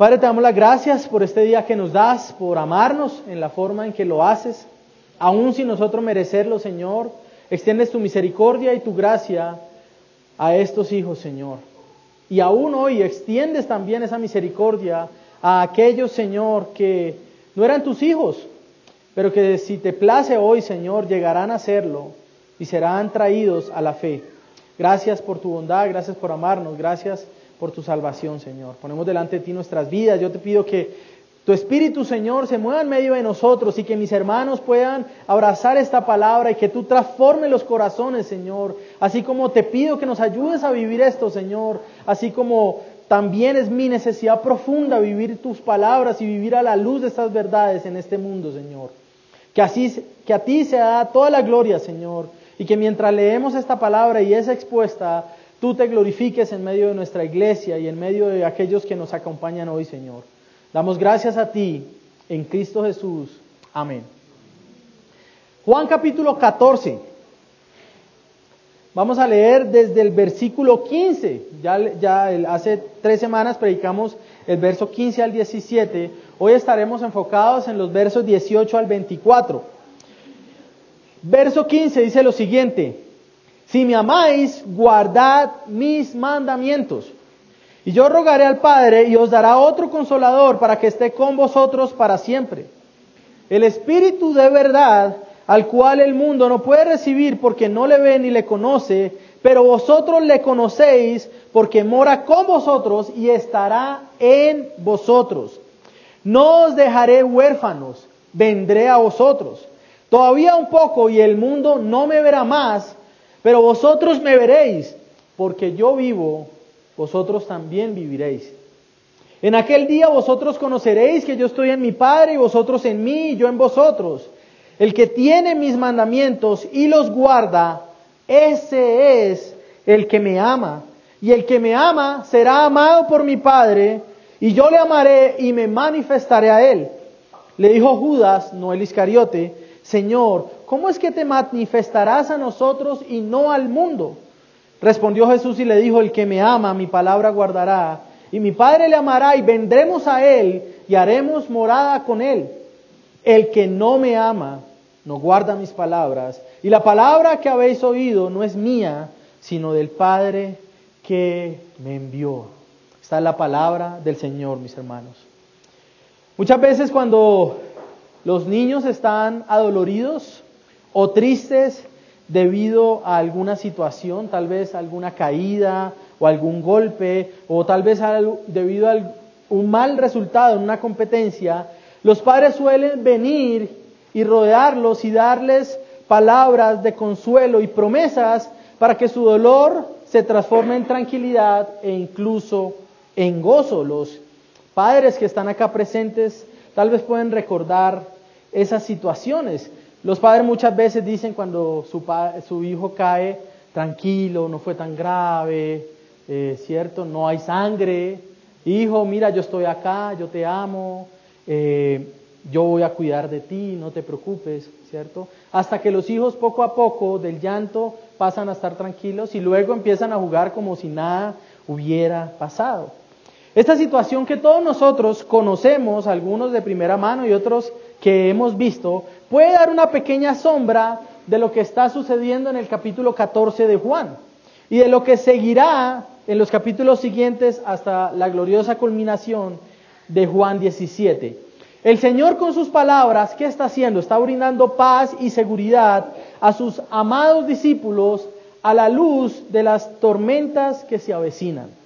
Padre, te damos las gracias por este día que nos das, por amarnos en la forma en que lo haces, aun sin nosotros merecerlo, Señor. Extiendes tu misericordia y tu gracia a estos hijos, Señor. Y aún hoy extiendes también esa misericordia a aquellos, Señor, que no eran tus hijos, pero que si te place hoy, Señor, llegarán a serlo y serán traídos a la fe. Gracias por tu bondad, gracias por amarnos, gracias por tu salvación, Señor. Ponemos delante de ti nuestras vidas. Yo te pido que tu Espíritu, Señor, se mueva en medio de nosotros y que mis hermanos puedan abrazar esta palabra y que tú transformes los corazones, Señor. Así como te pido que nos ayudes a vivir esto, Señor. Así como también es mi necesidad profunda vivir tus palabras y vivir a la luz de estas verdades en este mundo, Señor. Que así, que a ti se da toda la gloria, Señor. Y que mientras leemos esta palabra y es expuesta, tú te glorifiques en medio de nuestra iglesia y en medio de aquellos que nos acompañan hoy, Señor. Damos gracias a ti en Cristo Jesús. Amén. Juan capítulo 14. Vamos a leer desde el versículo 15. Ya, ya hace tres semanas predicamos el verso 15 al 17. Hoy estaremos enfocados en los versos 18 al 24. Verso 15 dice lo siguiente. Si me amáis, guardad mis mandamientos. Y yo rogaré al Padre y os dará otro consolador para que esté con vosotros para siempre. El Espíritu de verdad, al cual el mundo no puede recibir porque no le ve ni le conoce, pero vosotros le conocéis porque mora con vosotros y estará en vosotros. No os dejaré huérfanos, vendré a vosotros. Todavía un poco y el mundo no me verá más, pero vosotros me veréis, porque yo vivo, vosotros también viviréis. En aquel día vosotros conoceréis que yo estoy en mi Padre y vosotros en mí y yo en vosotros. El que tiene mis mandamientos y los guarda, ese es el que me ama. Y el que me ama será amado por mi Padre, y yo le amaré y me manifestaré a él. Le dijo Judas, no el Iscariote, Señor, ¿cómo es que te manifestarás a nosotros y no al mundo? Respondió Jesús y le dijo, el que me ama, mi palabra guardará, y mi Padre le amará, y vendremos a él, y haremos morada con él. El que no me ama, no guarda mis palabras, y la palabra que habéis oído no es mía, sino del Padre que me envió. Esta es la palabra del Señor, mis hermanos. Muchas veces cuando los niños están adoloridos o tristes debido a alguna situación, tal vez alguna caída o algún golpe, o tal vez debido a un mal resultado en una competencia, los padres suelen venir y rodearlos y darles palabras de consuelo y promesas para que su dolor se transforme en tranquilidad e incluso en gozo. Los padres que están acá presentes Tal vez pueden recordar esas situaciones. Los padres muchas veces dicen cuando su, su hijo cae, tranquilo, no fue tan grave, eh, ¿cierto? No hay sangre. Hijo, mira, yo estoy acá, yo te amo, eh, yo voy a cuidar de ti, no te preocupes, ¿cierto? Hasta que los hijos poco a poco del llanto pasan a estar tranquilos y luego empiezan a jugar como si nada hubiera pasado. Esta situación que todos nosotros conocemos, algunos de primera mano y otros que hemos visto, puede dar una pequeña sombra de lo que está sucediendo en el capítulo 14 de Juan y de lo que seguirá en los capítulos siguientes hasta la gloriosa culminación de Juan 17. El Señor con sus palabras, ¿qué está haciendo? Está brindando paz y seguridad a sus amados discípulos a la luz de las tormentas que se avecinan.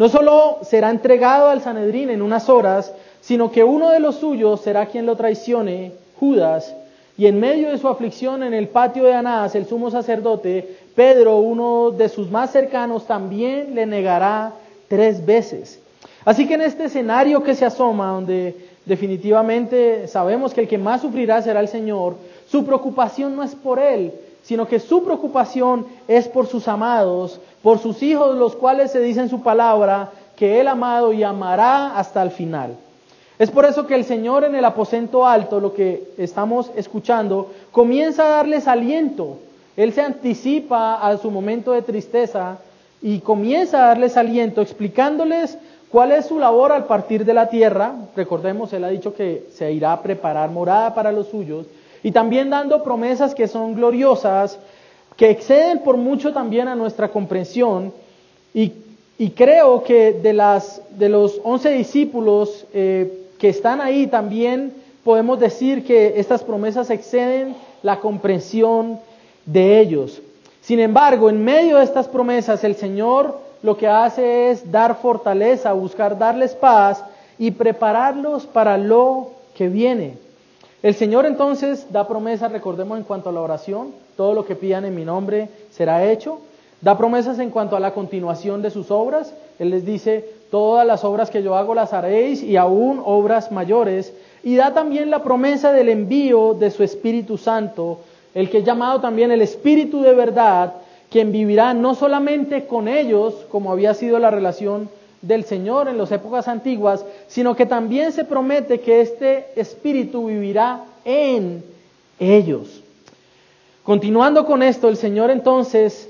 No solo será entregado al Sanedrín en unas horas, sino que uno de los suyos será quien lo traicione, Judas, y en medio de su aflicción en el patio de Anás, el sumo sacerdote, Pedro, uno de sus más cercanos, también le negará tres veces. Así que en este escenario que se asoma, donde definitivamente sabemos que el que más sufrirá será el Señor, su preocupación no es por él, sino que su preocupación es por sus amados, por sus hijos, los cuales se dice en su palabra que él amado y amará hasta el final. Es por eso que el Señor en el aposento alto, lo que estamos escuchando, comienza a darles aliento. Él se anticipa a su momento de tristeza y comienza a darles aliento, explicándoles ¿Cuál es su labor al partir de la tierra? Recordemos, él ha dicho que se irá a preparar morada para los suyos y también dando promesas que son gloriosas, que exceden por mucho también a nuestra comprensión y, creo que de, las, de los once discípulos eh, que están ahí también podemos decir que estas promesas exceden la comprensión de ellos. Sin embargo, en medio de estas promesas, el Señor lo que hace es dar fortaleza, buscar darles paz y prepararlos para lo que viene. El Señor entonces da promesas, recordemos en cuanto a la oración, todo lo que pidan en mi nombre será hecho. Da promesas en cuanto a la continuación de sus obras. Él les dice, todas las obras que yo hago las haréis y aún obras mayores. Y da también la promesa del envío de su Espíritu Santo, el que es llamado también el Espíritu de verdad, quien vivirá no solamente con ellos, como había sido la relación del Señor en las épocas antiguas, sino que también se promete que este Espíritu vivirá en ellos. Continuando con esto, el Señor entonces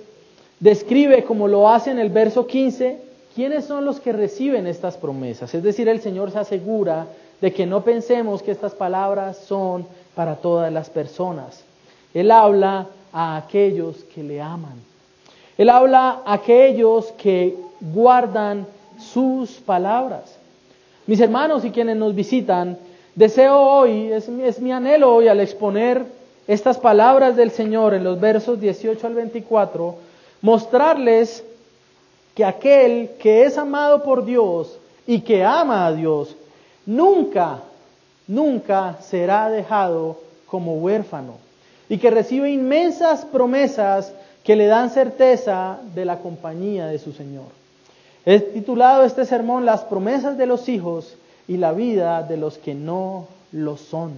describe, como lo hace en el verso 15, quiénes son los que reciben estas promesas. Es decir, el Señor se asegura de que no pensemos que estas palabras son para todas las personas. Él habla a aquellos que le aman. Él habla a aquellos que guardan sus palabras. Mis hermanos y quienes nos visitan, deseo hoy, es, es mi anhelo hoy al exponer estas palabras del Señor en los versos 18 al 24, mostrarles que aquel que es amado por Dios y que ama a Dios, nunca, nunca será dejado como huérfano y que recibe inmensas promesas que le dan certeza de la compañía de su Señor. He titulado este sermón Las promesas de los hijos y la vida de los que no lo son.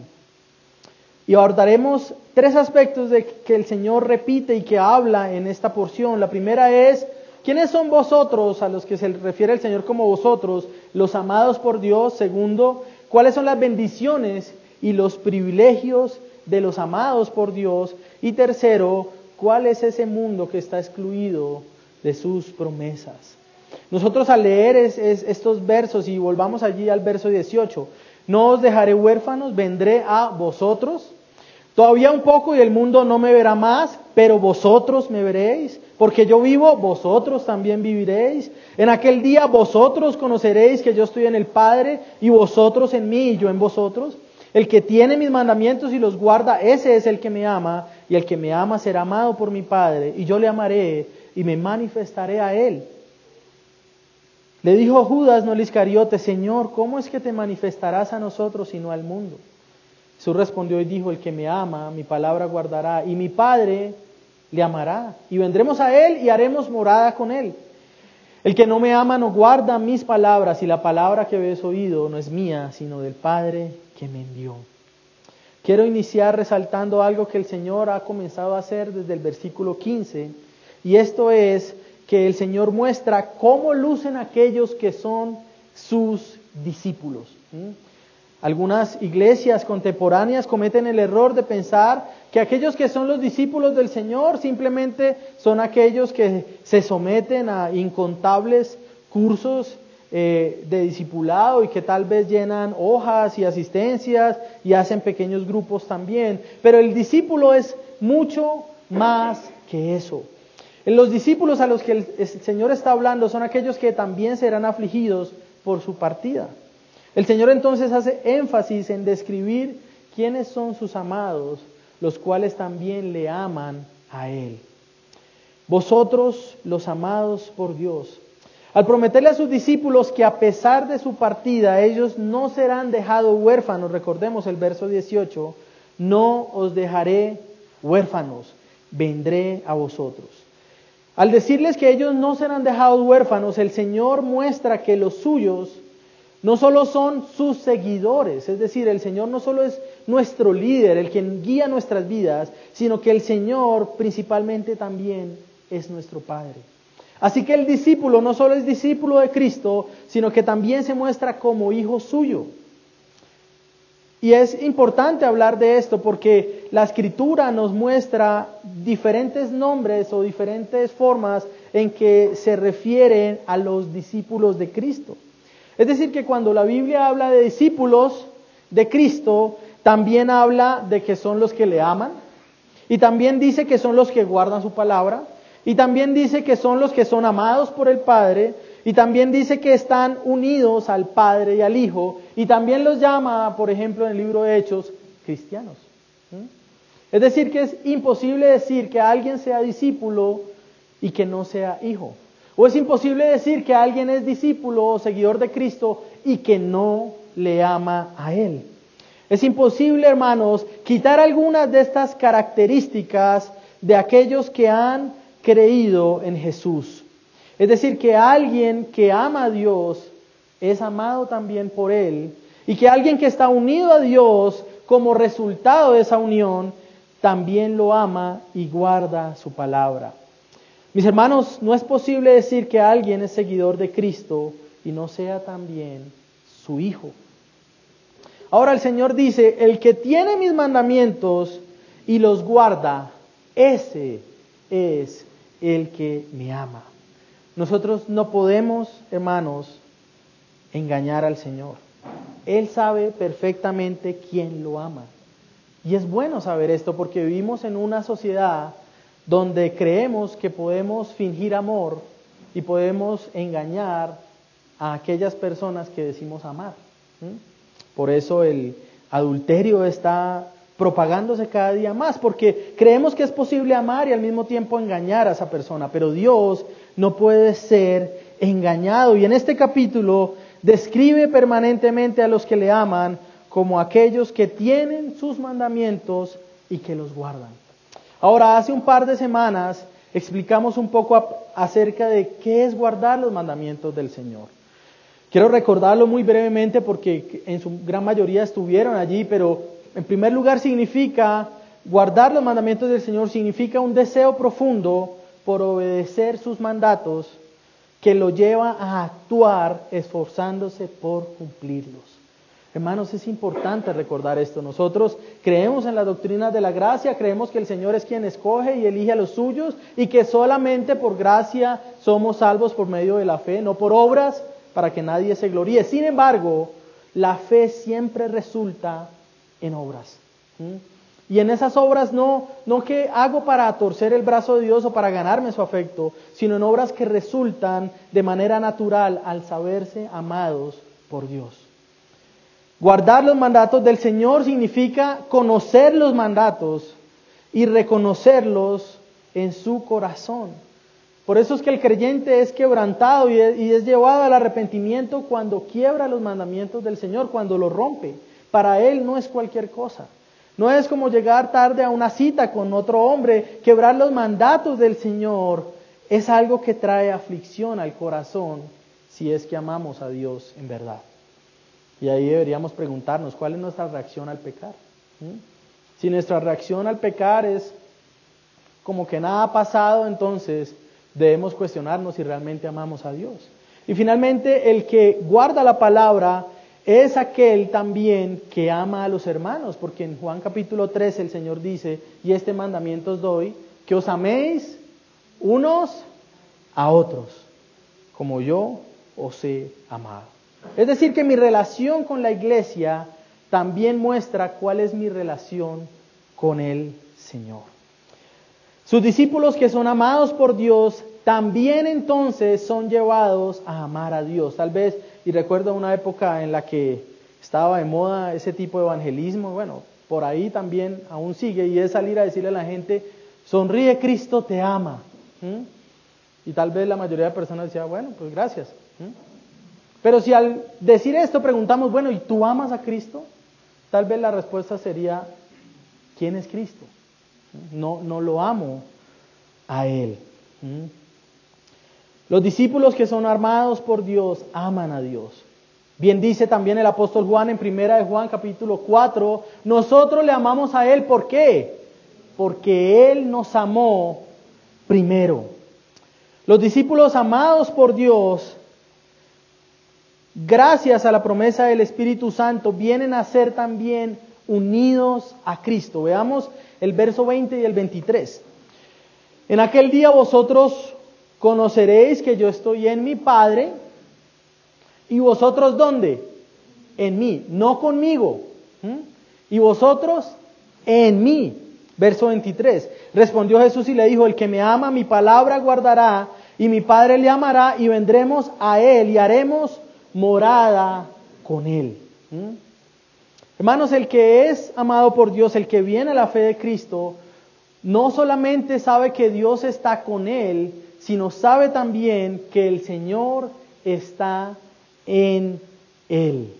Y abordaremos tres aspectos de que el Señor repite y que habla en esta porción. La primera es, ¿quiénes son vosotros a los que se refiere el Señor como vosotros, los amados por Dios? Segundo, ¿cuáles son las bendiciones y los privilegios de los amados por Dios? Y tercero, ¿Cuál es ese mundo que está excluido de sus promesas? Nosotros al leer estos versos y volvamos allí al verso 18, no os dejaré huérfanos, vendré a vosotros. Todavía un poco y el mundo no me verá más, pero vosotros me veréis, porque yo vivo, vosotros también viviréis. En aquel día vosotros conoceréis que yo estoy en el Padre y vosotros en mí y yo en vosotros. El que tiene mis mandamientos y los guarda, ese es el que me ama, y el que me ama será amado por mi Padre, y yo le amaré y me manifestaré a él. Le dijo Judas, no el Iscariote, Señor, ¿cómo es que te manifestarás a nosotros y no al mundo? Jesús respondió y dijo, el que me ama, mi palabra guardará, y mi Padre le amará, y vendremos a él y haremos morada con él. El que no me ama no guarda mis palabras, y la palabra que habéis oído no es mía, sino del Padre que me envió. Quiero iniciar resaltando algo que el Señor ha comenzado a hacer desde el versículo 15, y esto es que el Señor muestra cómo lucen aquellos que son sus discípulos. Algunas iglesias contemporáneas cometen el error de pensar que aquellos que son los discípulos del Señor simplemente son aquellos que se someten a incontables cursos eh, de discipulado y que tal vez llenan hojas y asistencias y hacen pequeños grupos también. Pero el discípulo es mucho más que eso. Los discípulos a los que el Señor está hablando son aquellos que también serán afligidos por su partida. El Señor entonces hace énfasis en describir quiénes son sus amados, los cuales también le aman a Él. Vosotros, los amados por Dios, al prometerle a sus discípulos que a pesar de su partida ellos no serán dejados huérfanos, recordemos el verso 18, no os dejaré huérfanos, vendré a vosotros. Al decirles que ellos no serán dejados huérfanos, el Señor muestra que los suyos no solo son sus seguidores, es decir, el Señor no solo es nuestro líder, el que guía nuestras vidas, sino que el Señor principalmente también es nuestro Padre. Así que el discípulo no solo es discípulo de Cristo, sino que también se muestra como hijo suyo. Y es importante hablar de esto porque la escritura nos muestra diferentes nombres o diferentes formas en que se refieren a los discípulos de Cristo. Es decir, que cuando la Biblia habla de discípulos de Cristo, también habla de que son los que le aman, y también dice que son los que guardan su palabra, y también dice que son los que son amados por el Padre, y también dice que están unidos al Padre y al Hijo, y también los llama, por ejemplo, en el libro de Hechos, cristianos. Es decir, que es imposible decir que alguien sea discípulo y que no sea hijo. O es imposible decir que alguien es discípulo o seguidor de Cristo y que no le ama a Él. Es imposible, hermanos, quitar algunas de estas características de aquellos que han creído en Jesús. Es decir, que alguien que ama a Dios es amado también por Él y que alguien que está unido a Dios como resultado de esa unión también lo ama y guarda su palabra. Mis hermanos, no es posible decir que alguien es seguidor de Cristo y no sea también su hijo. Ahora el Señor dice, el que tiene mis mandamientos y los guarda, ese es el que me ama. Nosotros no podemos, hermanos, engañar al Señor. Él sabe perfectamente quién lo ama. Y es bueno saber esto porque vivimos en una sociedad donde creemos que podemos fingir amor y podemos engañar a aquellas personas que decimos amar. Por eso el adulterio está propagándose cada día más, porque creemos que es posible amar y al mismo tiempo engañar a esa persona, pero Dios no puede ser engañado. Y en este capítulo describe permanentemente a los que le aman como aquellos que tienen sus mandamientos y que los guardan. Ahora, hace un par de semanas explicamos un poco acerca de qué es guardar los mandamientos del Señor. Quiero recordarlo muy brevemente porque en su gran mayoría estuvieron allí, pero en primer lugar significa guardar los mandamientos del Señor, significa un deseo profundo por obedecer sus mandatos que lo lleva a actuar esforzándose por cumplirlos. Hermanos, es importante recordar esto. Nosotros creemos en la doctrina de la gracia, creemos que el Señor es quien escoge y elige a los suyos y que solamente por gracia somos salvos por medio de la fe, no por obras para que nadie se gloríe. Sin embargo, la fe siempre resulta en obras. Y en esas obras no, no que hago para torcer el brazo de Dios o para ganarme su afecto, sino en obras que resultan de manera natural al saberse amados por Dios. Guardar los mandatos del Señor significa conocer los mandatos y reconocerlos en su corazón. Por eso es que el creyente es quebrantado y es, llevado al arrepentimiento cuando quiebra los mandamientos del Señor, cuando los rompe. Para él no es cualquier cosa. No es como llegar tarde a una cita con otro hombre. Quebrar los mandatos del Señor es algo que trae aflicción al corazón si es que amamos a Dios en verdad. Y ahí deberíamos preguntarnos cuál es nuestra reacción al pecar. ¿Mm? Si nuestra reacción al pecar es como que nada ha pasado, entonces debemos cuestionarnos si realmente amamos a Dios. Y finalmente, el que guarda la palabra es aquel también que ama a los hermanos, porque en Juan capítulo 3 el Señor dice, y este mandamiento os doy, que os améis unos a otros, como yo os he amado. Es decir, que mi relación con la iglesia también muestra cuál es mi relación con el Señor. Sus discípulos que son amados por Dios también entonces son llevados a amar a Dios. Tal vez, y recuerdo una época en la que estaba de moda ese tipo de evangelismo, bueno, por ahí también aún sigue, y es salir a decirle a la gente, sonríe Cristo te ama. Y tal vez la mayoría de personas decía, bueno, pues gracias. Pero si al decir esto preguntamos, bueno, ¿y tú amas a Cristo? Tal vez la respuesta sería, ¿quién es Cristo? No, no lo amo a Él. ¿Mm? Los discípulos que son armados por Dios aman a Dios. Bien dice también el apóstol Juan en primera de Juan capítulo 4, nosotros le amamos a Él, ¿por qué? Porque Él nos amó primero. Los discípulos amados por Dios gracias a la promesa del Espíritu Santo, vienen a ser también unidos a Cristo. Veamos el verso 20 y el 23. En aquel día vosotros conoceréis que yo estoy en mi Padre ¿Y vosotros dónde? En mí, no conmigo. ¿Y vosotros? En mí. Verso 23. Respondió Jesús y le dijo, el que me ama, mi palabra guardará, y mi Padre le amará, y vendremos a él y haremos morada con él. Hermanos, el que es amado por Dios, el que viene a la fe de Cristo, no solamente sabe que Dios está con él, sino sabe también que el Señor está en él.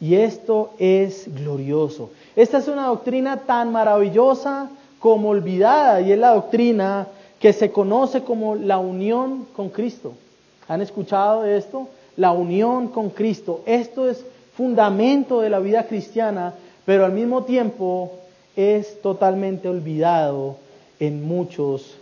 Y esto es glorioso. Esta es una doctrina tan maravillosa como olvidada y es la doctrina que se conoce como la unión con Cristo. ¿Han escuchado esto? La unión con Cristo. Esto es fundamento de la vida cristiana, pero al mismo tiempo es totalmente olvidado en muchos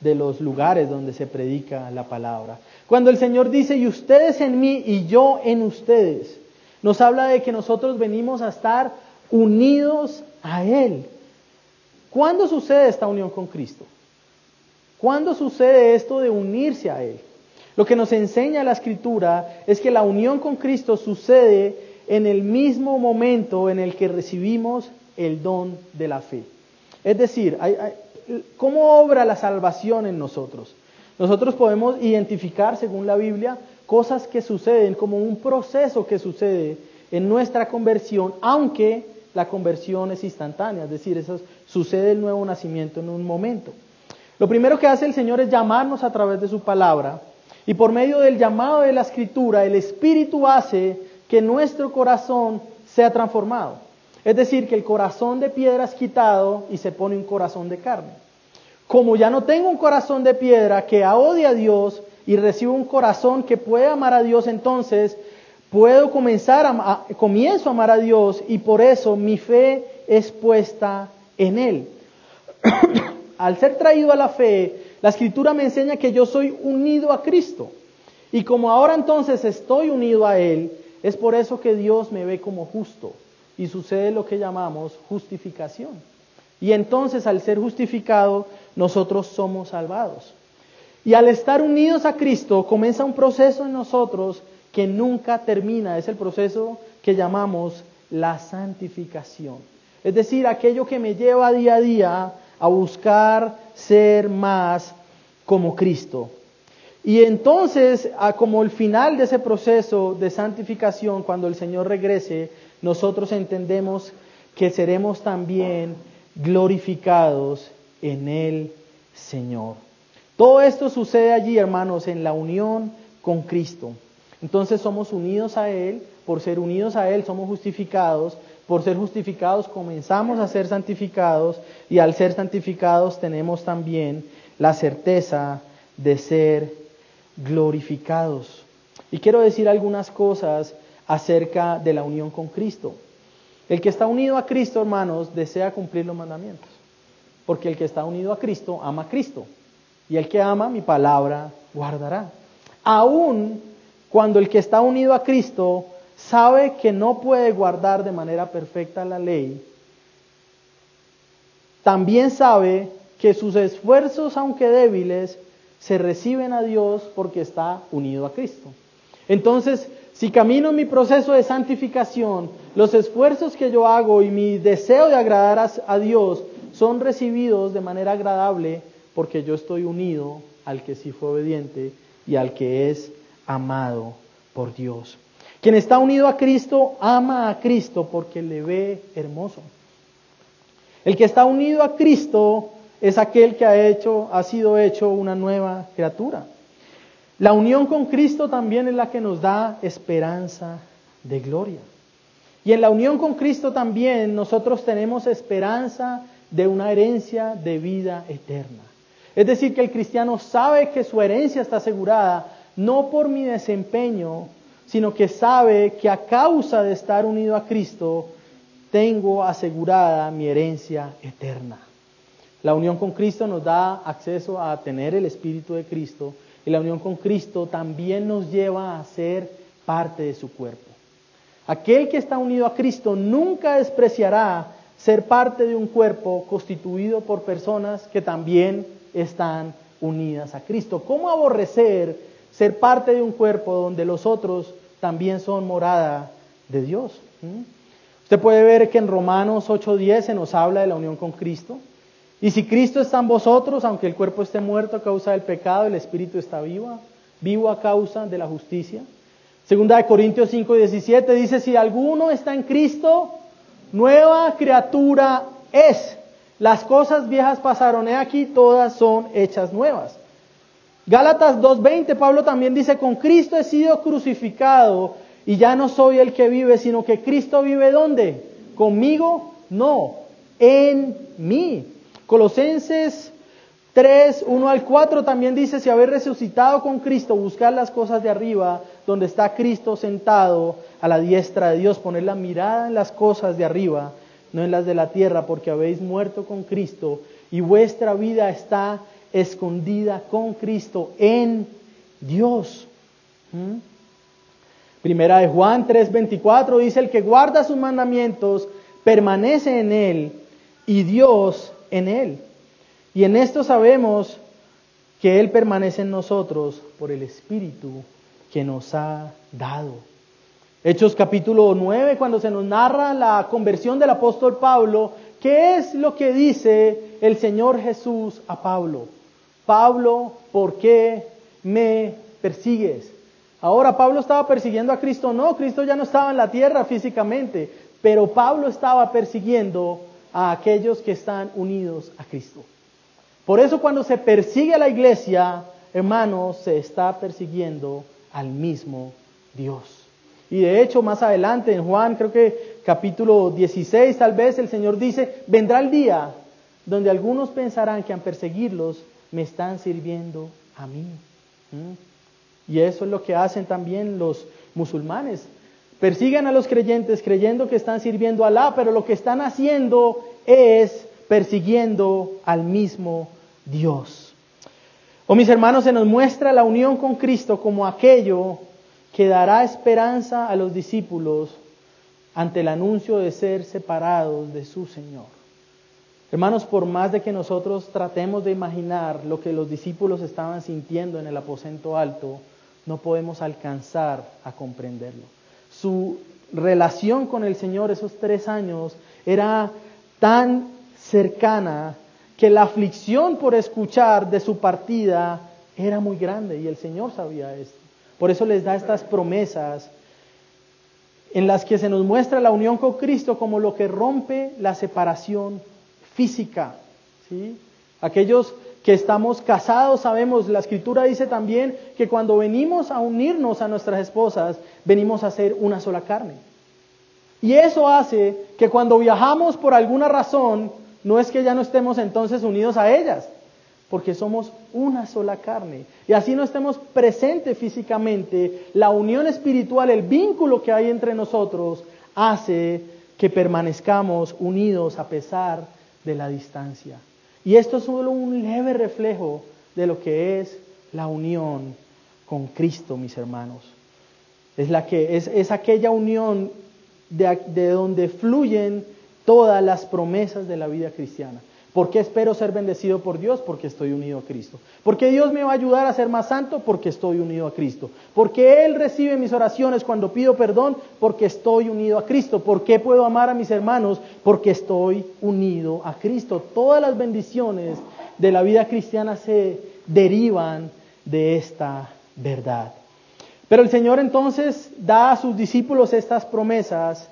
de los lugares donde se predica la palabra. Cuando el Señor dice, y ustedes en mí y yo en ustedes, nos habla de que nosotros venimos a estar unidos a Él. ¿Cuándo sucede esta unión con Cristo? ¿Cuándo sucede esto de unirse a Él? Lo que nos enseña la Escritura es que la unión con Cristo sucede en el mismo momento en el que recibimos el don de la fe. Es decir, ¿cómo obra la salvación en nosotros? Nosotros podemos identificar, según la Biblia, cosas que suceden como un proceso que sucede en nuestra conversión, aunque la conversión es instantánea, es decir, sucede el nuevo nacimiento en un momento. Lo primero que hace el Señor es llamarnos a través de su palabra y por medio del llamado de la escritura el Espíritu hace que nuestro corazón sea transformado. Es decir, que el corazón de piedra es quitado y se pone un corazón de carne. Como ya no tengo un corazón de piedra que odia a Dios y recibo un corazón que puede amar a Dios, entonces puedo comenzar a, comienzo a amar a Dios y por eso mi fe es puesta en Él. Al ser traído a la fe, la escritura me enseña que yo soy unido a Cristo. Y como ahora entonces estoy unido a Él, es por eso que Dios me ve como justo y sucede lo que llamamos justificación. Y entonces al ser justificado, nosotros somos salvados. Y al estar unidos a Cristo, comienza un proceso en nosotros que nunca termina. Es el proceso que llamamos la santificación. Es decir, aquello que me lleva día a día a buscar ser más como Cristo. Y entonces, como el final de ese proceso de santificación, cuando el Señor regrese, nosotros entendemos que seremos también glorificados en el Señor. Todo esto sucede allí, hermanos, en la unión con Cristo. Entonces somos unidos a Él, por ser unidos a Él somos justificados, por ser justificados comenzamos a ser santificados y al ser santificados tenemos también la certeza de ser glorificados. Y quiero decir algunas cosas acerca de la unión con Cristo. El que está unido a Cristo, hermanos, desea cumplir los mandamientos. Porque el que está unido a Cristo ama a Cristo. Y el que ama mi palabra guardará. Aún cuando el que está unido a Cristo sabe que no puede guardar de manera perfecta la ley, también sabe que sus esfuerzos, aunque débiles, se reciben a Dios porque está unido a Cristo. Entonces, si camino en mi proceso de santificación, los esfuerzos que yo hago y mi deseo de agradar a, Dios son recibidos de manera agradable porque yo estoy unido al que sí fue obediente y al que es amado por Dios. Quien está unido a Cristo ama a Cristo porque le ve hermoso. El que está unido a Cristo es aquel que ha sido hecho una nueva criatura. La unión con Cristo también es la que nos da esperanza de gloria. Y en la unión con Cristo también nosotros tenemos esperanza de una herencia de vida eterna. Es decir, que el cristiano sabe que su herencia está asegurada no por mi desempeño, sino que sabe que a causa de estar unido a Cristo tengo asegurada mi herencia eterna. La unión con Cristo nos da acceso a tener el Espíritu de Cristo y la unión con Cristo también nos lleva a ser parte de su cuerpo. Aquel que está unido a Cristo nunca despreciará ser parte de un cuerpo constituido por personas que también están unidas a Cristo. ¿Cómo aborrecer ser parte de un cuerpo donde los otros también son morada de Dios. Usted puede ver que en Romanos 8:10 se nos habla de la unión con Cristo. Y si Cristo está en vosotros, aunque el cuerpo esté muerto a causa del pecado, el espíritu está vivo, vivo a causa de la justicia. Segunda de Corintios 5:17 dice, si alguno está en Cristo, nueva criatura es. Las cosas viejas pasaron, he aquí todas son hechas nuevas. Gálatas 2.20, Pablo también dice, con Cristo he sido crucificado y ya no soy el que vive, sino que Cristo vive ¿dónde? Conmigo, no, en mí. Colosenses 3, 1 al 4 también dice, si habéis resucitado con Cristo, buscar las cosas de arriba, donde está Cristo sentado a la diestra de Dios, poner la mirada en las cosas de arriba, no en las de la tierra, porque habéis muerto con Cristo y vuestra vida está escondida con Cristo en Dios. ¿Mm? Primera de Juan 3:24 dice, el que guarda sus mandamientos permanece en él y Dios en él. Y en esto sabemos que Él permanece en nosotros por el Espíritu que nos ha dado. Hechos capítulo 9, cuando se nos narra la conversión del apóstol Pablo, ¿qué es lo que dice el Señor Jesús a Pablo? Pablo, ¿por qué me persigues? Ahora Pablo estaba persiguiendo a Cristo, no, Cristo ya no estaba en la tierra físicamente, pero Pablo estaba persiguiendo a aquellos que están unidos a Cristo. Por eso cuando se persigue a la iglesia, hermanos, se está persiguiendo al mismo Dios. Y de hecho, más adelante en Juan, creo que capítulo 16, tal vez el Señor dice, vendrá el día donde algunos pensarán que al perseguirlos me están sirviendo a mí. Y eso es lo que hacen también los musulmanes. Persiguen a los creyentes creyendo que están sirviendo a Alá, pero lo que están haciendo es persiguiendo al mismo Dios. O oh, mis hermanos, se nos muestra la unión con Cristo como aquello que dará esperanza a los discípulos ante el anuncio de ser separados de su Señor. Hermanos, por más de que nosotros tratemos de imaginar lo que los discípulos estaban sintiendo en el aposento alto, no podemos alcanzar a comprenderlo. Su relación con el Señor esos tres años era tan cercana que la aflicción por escuchar de su partida era muy grande y el Señor sabía esto. Por eso les da estas promesas en las que se nos muestra la unión con Cristo como lo que rompe la separación física. ¿sí? Aquellos que estamos casados sabemos, la escritura dice también que cuando venimos a unirnos a nuestras esposas, venimos a ser una sola carne. Y eso hace que cuando viajamos por alguna razón, no es que ya no estemos entonces unidos a ellas, porque somos una sola carne. Y así no estemos presentes físicamente, la unión espiritual, el vínculo que hay entre nosotros, hace que permanezcamos unidos a pesar de la distancia. Y esto es solo un leve reflejo de lo que es la unión con Cristo, mis hermanos. Es, la que, es, es aquella unión de, de donde fluyen todas las promesas de la vida cristiana. ¿Por qué espero ser bendecido por Dios? Porque estoy unido a Cristo. ¿Por qué Dios me va a ayudar a ser más santo? Porque estoy unido a Cristo. ¿Por qué Él recibe mis oraciones cuando pido perdón? Porque estoy unido a Cristo. ¿Por qué puedo amar a mis hermanos? Porque estoy unido a Cristo. Todas las bendiciones de la vida cristiana se derivan de esta verdad. Pero el Señor entonces da a sus discípulos estas promesas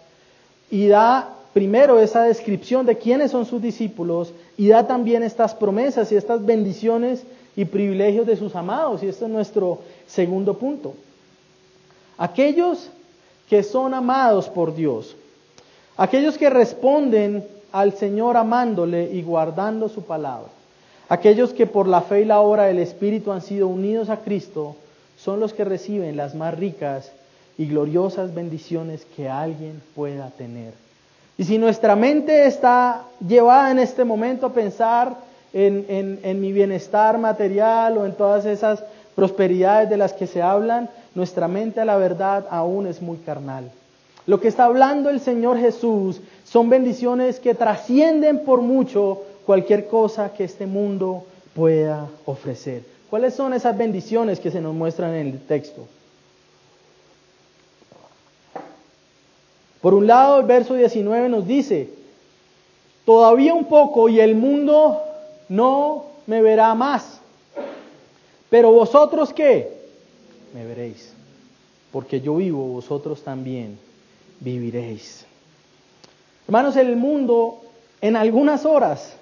y da primero esa descripción de quiénes son sus discípulos y da también estas promesas y estas bendiciones y privilegios de sus amados. Y este es nuestro segundo punto. Aquellos que son amados por Dios, aquellos que responden al Señor amándole y guardando su palabra, aquellos que por la fe y la obra del Espíritu han sido unidos a Cristo, son los que reciben las más ricas y gloriosas bendiciones que alguien pueda tener y si nuestra mente está llevada en este momento a pensar en, mi bienestar material o en todas esas prosperidades de las que se hablan, nuestra mente a la verdad aún es muy carnal. Lo que está hablando el Señor Jesús son bendiciones que trascienden por mucho cualquier cosa que este mundo pueda ofrecer. ¿Cuáles son esas bendiciones que se nos muestran en el texto? Por un lado, el verso 19 nos dice, todavía un poco y el mundo no me verá más. Pero vosotros qué? Me veréis. Porque yo vivo, vosotros también viviréis. Hermanos, el mundo en algunas horas,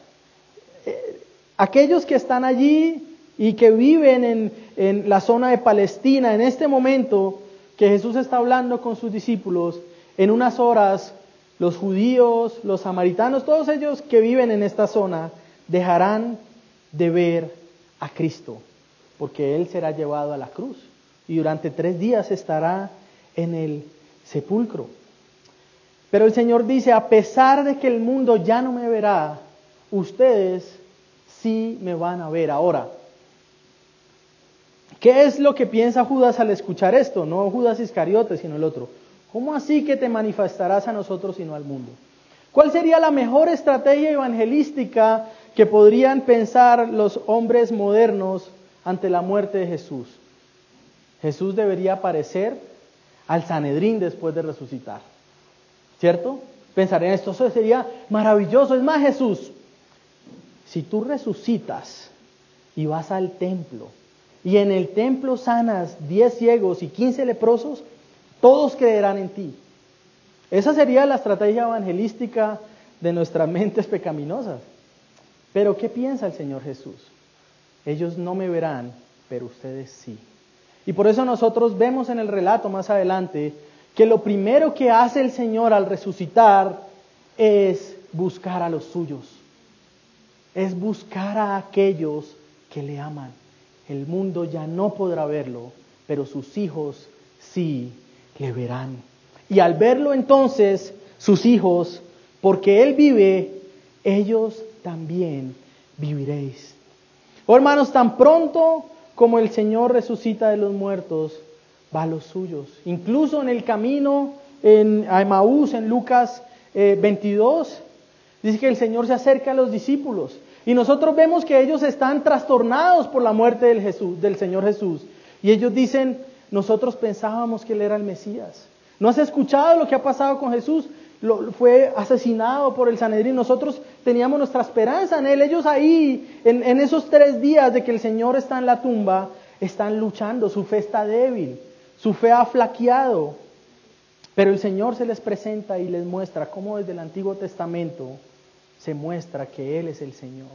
eh, aquellos que están allí y que viven en, en la zona de Palestina, en este momento que Jesús está hablando con sus discípulos, en unas horas los judíos, los samaritanos, todos ellos que viven en esta zona, dejarán de ver a Cristo, porque Él será llevado a la cruz y durante tres días estará en el sepulcro. Pero el Señor dice, a pesar de que el mundo ya no me verá, ustedes sí me van a ver ahora. ¿Qué es lo que piensa Judas al escuchar esto? No Judas Iscariote, sino el otro. ¿Cómo así que te manifestarás a nosotros y no al mundo? ¿Cuál sería la mejor estrategia evangelística que podrían pensar los hombres modernos ante la muerte de Jesús? Jesús debería aparecer al Sanedrín después de resucitar. ¿Cierto? Pensar en esto, sería maravilloso. Es más, Jesús, si tú resucitas y vas al templo y en el templo sanas 10 ciegos y 15 leprosos, todos creerán en ti. Esa sería la estrategia evangelística de nuestras mentes pecaminosas. Pero ¿qué piensa el Señor Jesús? Ellos no me verán, pero ustedes sí. Y por eso nosotros vemos en el relato más adelante que lo primero que hace el Señor al resucitar es buscar a los suyos, es buscar a aquellos que le aman. El mundo ya no podrá verlo, pero sus hijos sí le verán. Y al verlo entonces, sus hijos, porque Él vive, ellos también viviréis. Oh hermanos, tan pronto como el Señor resucita de los muertos, va a los suyos. Incluso en el camino en, a en Lucas 22, eh, dice que el Señor se acerca a los discípulos. Y nosotros vemos que ellos están trastornados por la muerte del, Jesús, del Señor Jesús. Y ellos dicen, nosotros pensábamos que Él era el Mesías. ¿No has escuchado lo que ha pasado con Jesús? Lo, fue asesinado por el Sanedrín. Nosotros teníamos nuestra esperanza en Él. Ellos ahí, en, en esos tres días de que el Señor está en la tumba, están luchando. Su fe está débil. Su fe ha flaqueado. Pero el Señor se les presenta y les muestra cómo desde el Antiguo Testamento se muestra que Él es el Señor.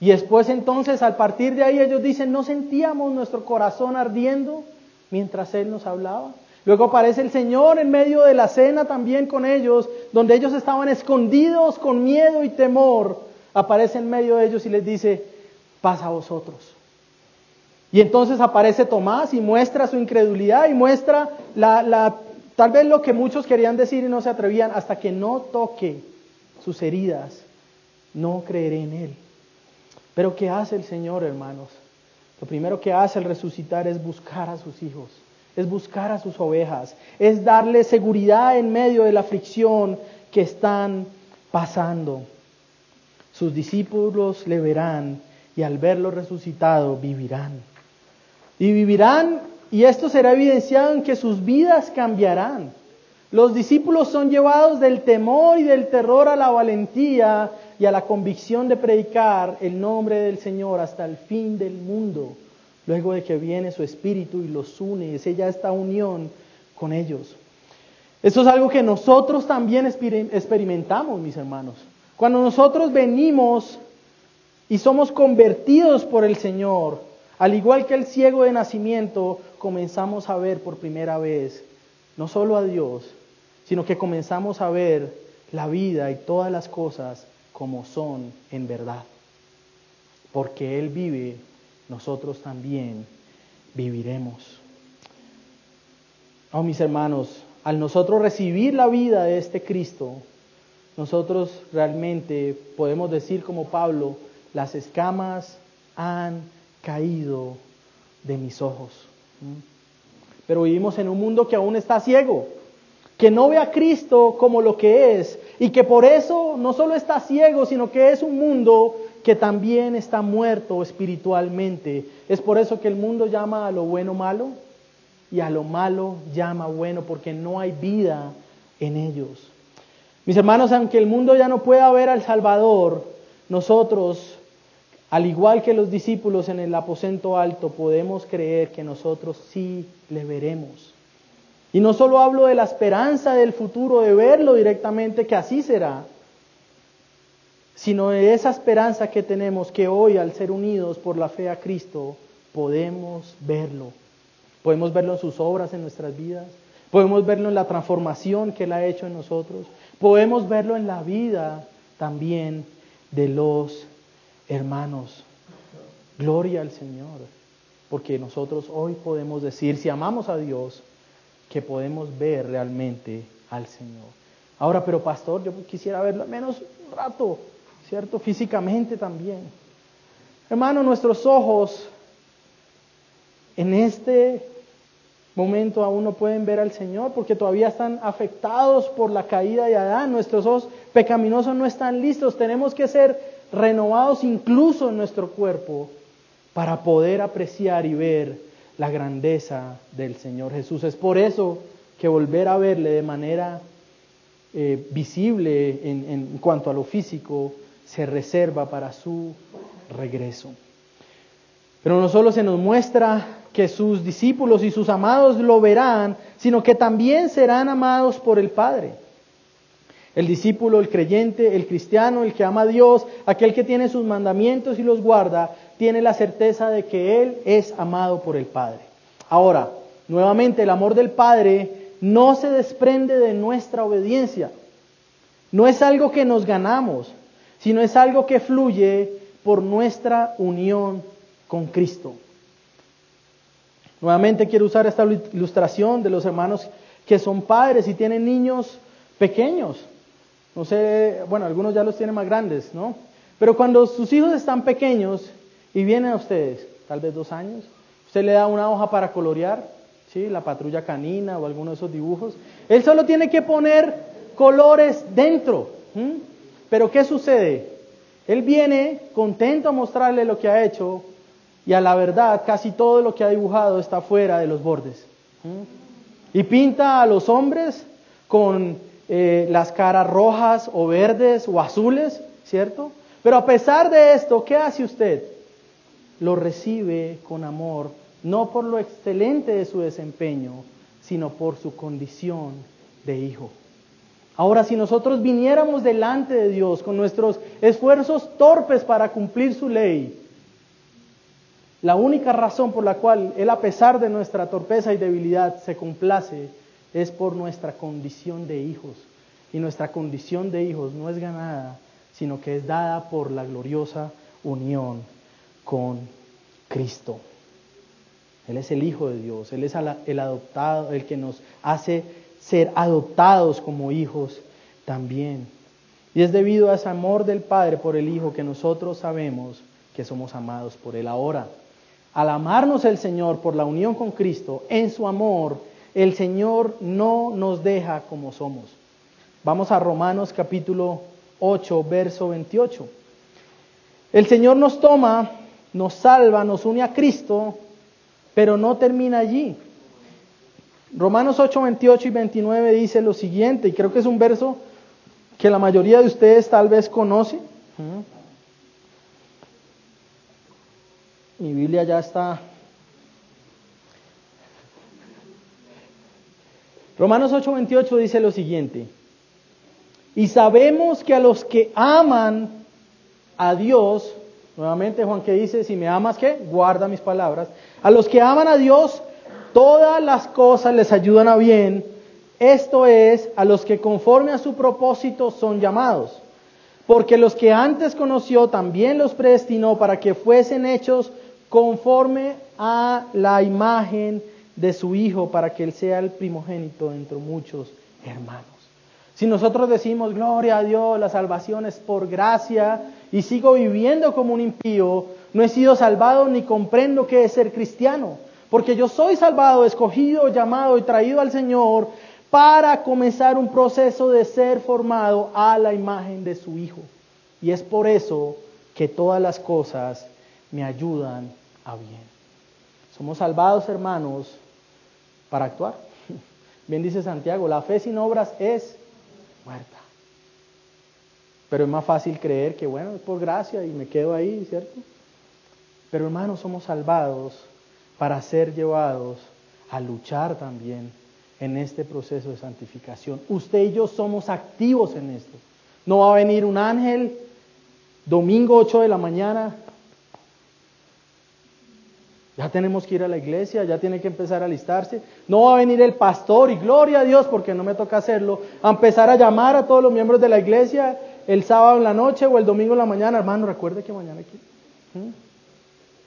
Y después entonces, al partir de ahí, ellos dicen, ¿no sentíamos nuestro corazón ardiendo? Mientras Él nos hablaba. Luego aparece el Señor en medio de la cena también con ellos, donde ellos estaban escondidos con miedo y temor. Aparece en medio de ellos y les dice, pasa a vosotros. Y entonces aparece Tomás y muestra su incredulidad y muestra la, la, tal vez lo que muchos querían decir y no se atrevían, hasta que no toque sus heridas, no creeré en Él. Pero ¿qué hace el Señor, hermanos? Lo primero que hace el resucitar es buscar a sus hijos, es buscar a sus ovejas, es darle seguridad en medio de la aflicción que están pasando. Sus discípulos le verán y al verlo resucitado vivirán. Y vivirán y esto será evidenciado en que sus vidas cambiarán. Los discípulos son llevados del temor y del terror a la valentía y a la convicción de predicar el nombre del Señor hasta el fin del mundo, luego de que viene su Espíritu y los une, es ella esta unión con ellos. Esto es algo que nosotros también experimentamos, mis hermanos. Cuando nosotros venimos y somos convertidos por el Señor, al igual que el ciego de nacimiento, comenzamos a ver por primera vez no solo a Dios, sino que comenzamos a ver la vida y todas las cosas como son en verdad. Porque Él vive, nosotros también viviremos. Oh, mis hermanos, al nosotros recibir la vida de este Cristo, nosotros realmente podemos decir como Pablo, las escamas han caído de mis ojos. ¿Mm? Pero vivimos en un mundo que aún está ciego que no ve a Cristo como lo que es y que por eso no solo está ciego, sino que es un mundo que también está muerto espiritualmente. Es por eso que el mundo llama a lo bueno malo y a lo malo llama bueno, porque no hay vida en ellos. Mis hermanos, aunque el mundo ya no pueda ver al Salvador, nosotros, al igual que los discípulos en el aposento alto, podemos creer que nosotros sí le veremos. Y no solo hablo de la esperanza del futuro, de verlo directamente, que así será, sino de esa esperanza que tenemos que hoy, al ser unidos por la fe a Cristo, podemos verlo. Podemos verlo en sus obras en nuestras vidas, podemos verlo en la transformación que Él ha hecho en nosotros, podemos verlo en la vida también de los hermanos. Gloria al Señor, porque nosotros hoy podemos decir, si amamos a Dios, que podemos ver realmente al Señor. Ahora, pero pastor, yo quisiera verlo al menos un rato, ¿cierto? Físicamente también. Hermano, nuestros ojos en este momento aún no pueden ver al Señor porque todavía están afectados por la caída de Adán. Nuestros ojos pecaminosos no están listos. Tenemos que ser renovados incluso en nuestro cuerpo para poder apreciar y ver la grandeza del Señor Jesús. Es por eso que volver a verle de manera eh, visible en, en cuanto a lo físico se reserva para su regreso. Pero no solo se nos muestra que sus discípulos y sus amados lo verán, sino que también serán amados por el Padre. El discípulo, el creyente, el cristiano, el que ama a Dios, aquel que tiene sus mandamientos y los guarda, tiene la certeza de que Él es amado por el Padre. Ahora, nuevamente, el amor del Padre no se desprende de nuestra obediencia. No es algo que nos ganamos, sino es algo que fluye por nuestra unión con Cristo. Nuevamente quiero usar esta ilustración de los hermanos que son padres y tienen niños pequeños. No sé, bueno, algunos ya los tienen más grandes, ¿no? Pero cuando sus hijos están pequeños y vienen a ustedes, tal vez dos años, usted le da una hoja para colorear, ¿sí? La patrulla canina o alguno de esos dibujos. Él solo tiene que poner colores dentro. Pero ¿qué sucede? Él viene contento a mostrarle lo que ha hecho y a la verdad casi todo lo que ha dibujado está fuera de los bordes. Y pinta a los hombres con eh, las caras rojas o verdes o azules, ¿cierto? Pero a pesar de esto, ¿qué hace usted? Lo recibe con amor, no por lo excelente de su desempeño, sino por su condición de hijo. Ahora, si nosotros viniéramos delante de Dios con nuestros esfuerzos torpes para cumplir su ley, la única razón por la cual Él, a pesar de nuestra torpeza y debilidad, se complace es por nuestra condición de hijos. Y nuestra condición de hijos no es ganada, sino que es dada por la gloriosa unión con Cristo. Él es el Hijo de Dios, Él es el adoptado, el que nos hace ser adoptados como hijos también. Y es debido a ese amor del Padre por el Hijo que nosotros sabemos que somos amados por Él ahora. Al amarnos el Señor por la unión con Cristo, en su amor, el Señor no nos deja como somos. Vamos a Romanos capítulo 8, verso 28. El Señor nos toma, nos salva, nos une a Cristo, pero no termina allí. Romanos 8, 28 y 29 dice lo siguiente, y creo que es un verso que la mayoría de ustedes tal vez conoce. Mi Biblia ya está. Romanos 8, 28 dice lo siguiente, y sabemos que a los que aman a Dios, nuevamente Juan que dice, si me amas, ¿qué? Guarda mis palabras. A los que aman a Dios, todas las cosas les ayudan a bien, esto es, a los que conforme a su propósito son llamados. Porque los que antes conoció también los predestinó para que fuesen hechos conforme a la imagen de su Hijo, para que Él sea el primogénito entre muchos hermanos. Si nosotros decimos, gloria a Dios, la salvación es por gracia, y sigo viviendo como un impío, no he sido salvado ni comprendo qué es ser cristiano. Porque yo soy salvado, escogido, llamado y traído al Señor para comenzar un proceso de ser formado a la imagen de su Hijo. Y es por eso que todas las cosas me ayudan a bien. Somos salvados, hermanos, para actuar. Bien dice Santiago, la fe sin obras es muerta. Pero es más fácil creer que, bueno, es por gracia y me quedo ahí, ¿cierto? Pero hermanos, somos salvados para ser llevados a luchar también en este proceso de santificación. Usted y yo somos activos en esto. No va a venir un ángel domingo 8 de la mañana. Ya tenemos que ir a la iglesia, ya tiene que empezar a alistarse. No va a venir el pastor y gloria a Dios porque no me toca hacerlo, a empezar a llamar a todos los miembros de la iglesia el sábado en la noche o el domingo en la mañana. Hermano, recuerde que mañana aquí. ¿Mm?